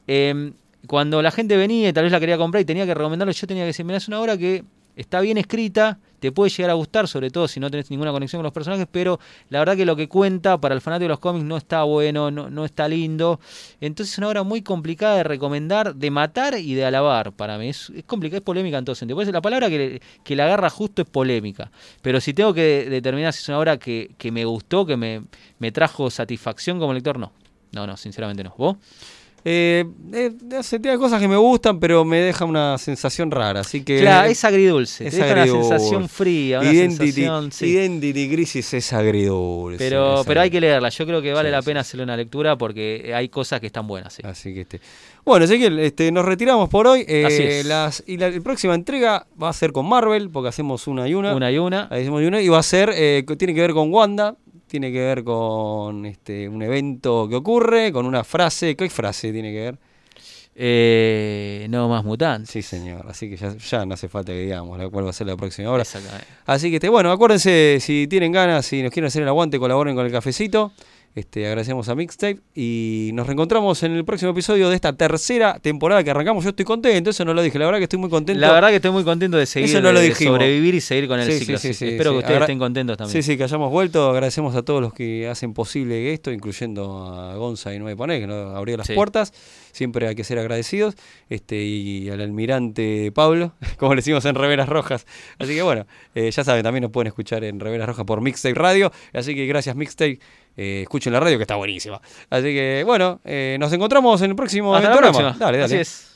Eh, cuando la gente venía y tal vez la quería comprar y tenía que recomendarlo, yo tenía que decir, mira, es una obra que está bien escrita, te puede llegar a gustar, sobre todo si no tenés ninguna conexión con los personajes, pero la verdad que lo que cuenta para el fanático de los cómics no está bueno, no, no está lindo. Entonces es una obra muy complicada de recomendar, de matar y de alabar para mí. Es, es complicada, es polémica en todo sentido. Por eso la palabra que, que la agarra justo es polémica. Pero si tengo que determinar si es una obra que, que me gustó, que me, me trajo satisfacción como lector, no. No, no, sinceramente no. ¿Vos? Eh, eh, tiene cosas que me gustan, pero me deja una sensación rara. Así que. Claro, es agridulce. es te deja agridulce. una sensación fría, una Identity, sensación... sí. Identity Crisis es agridulce. Pero, es pero hay que leerla. Yo creo que vale Sí, la pena hacerle una lectura porque hay cosas que están buenas. sí. Así que este. Bueno, Ezequiel, este, nos retiramos por hoy. Eh, Así es. Las, y la, la próxima entrega va a ser con Marvel, porque hacemos una y una. Una y una. Hacemos una, y va a ser, eh, tiene que ver con Wanda, tiene que ver con este, un evento que ocurre, con una frase. ¿Qué frase tiene que ver? Eh, no más mutantes. Sí, señor. Así que ya, ya no hace falta que digamos la cuál va a ser la próxima hora. Exactamente. Así que, este, bueno, acuérdense, si tienen ganas, si nos quieren hacer el aguante, colaboren con el cafecito. Este, agradecemos a Mixtape y nos reencontramos en el próximo episodio de esta tercera temporada que arrancamos. Yo estoy contento, eso no lo dije, la verdad que estoy muy contento. La verdad que estoy muy contento de seguir, Eso no lo de sobrevivir y seguir con el Sí, ciclo. sí, sí, Espero que ustedes Agra- estén contentos también. Sí, sí, que hayamos vuelto. Agradecemos a todos los que hacen posible esto, incluyendo a Gonza y Nueve Pané, que nos abrió las puertas. Siempre hay que ser agradecidos. Este, y al almirante Pablo, como le decimos en Reveras Rojas. Así que bueno, eh, ya saben, también nos pueden escuchar en Reveras Rojas por Mixtape Radio. Así que gracias, Mixtape. Eh, escuchen la radio que está buenísima. Así que bueno, eh, nos encontramos en el próximo Hasta la programa. próxima. Dale, dale. Así es.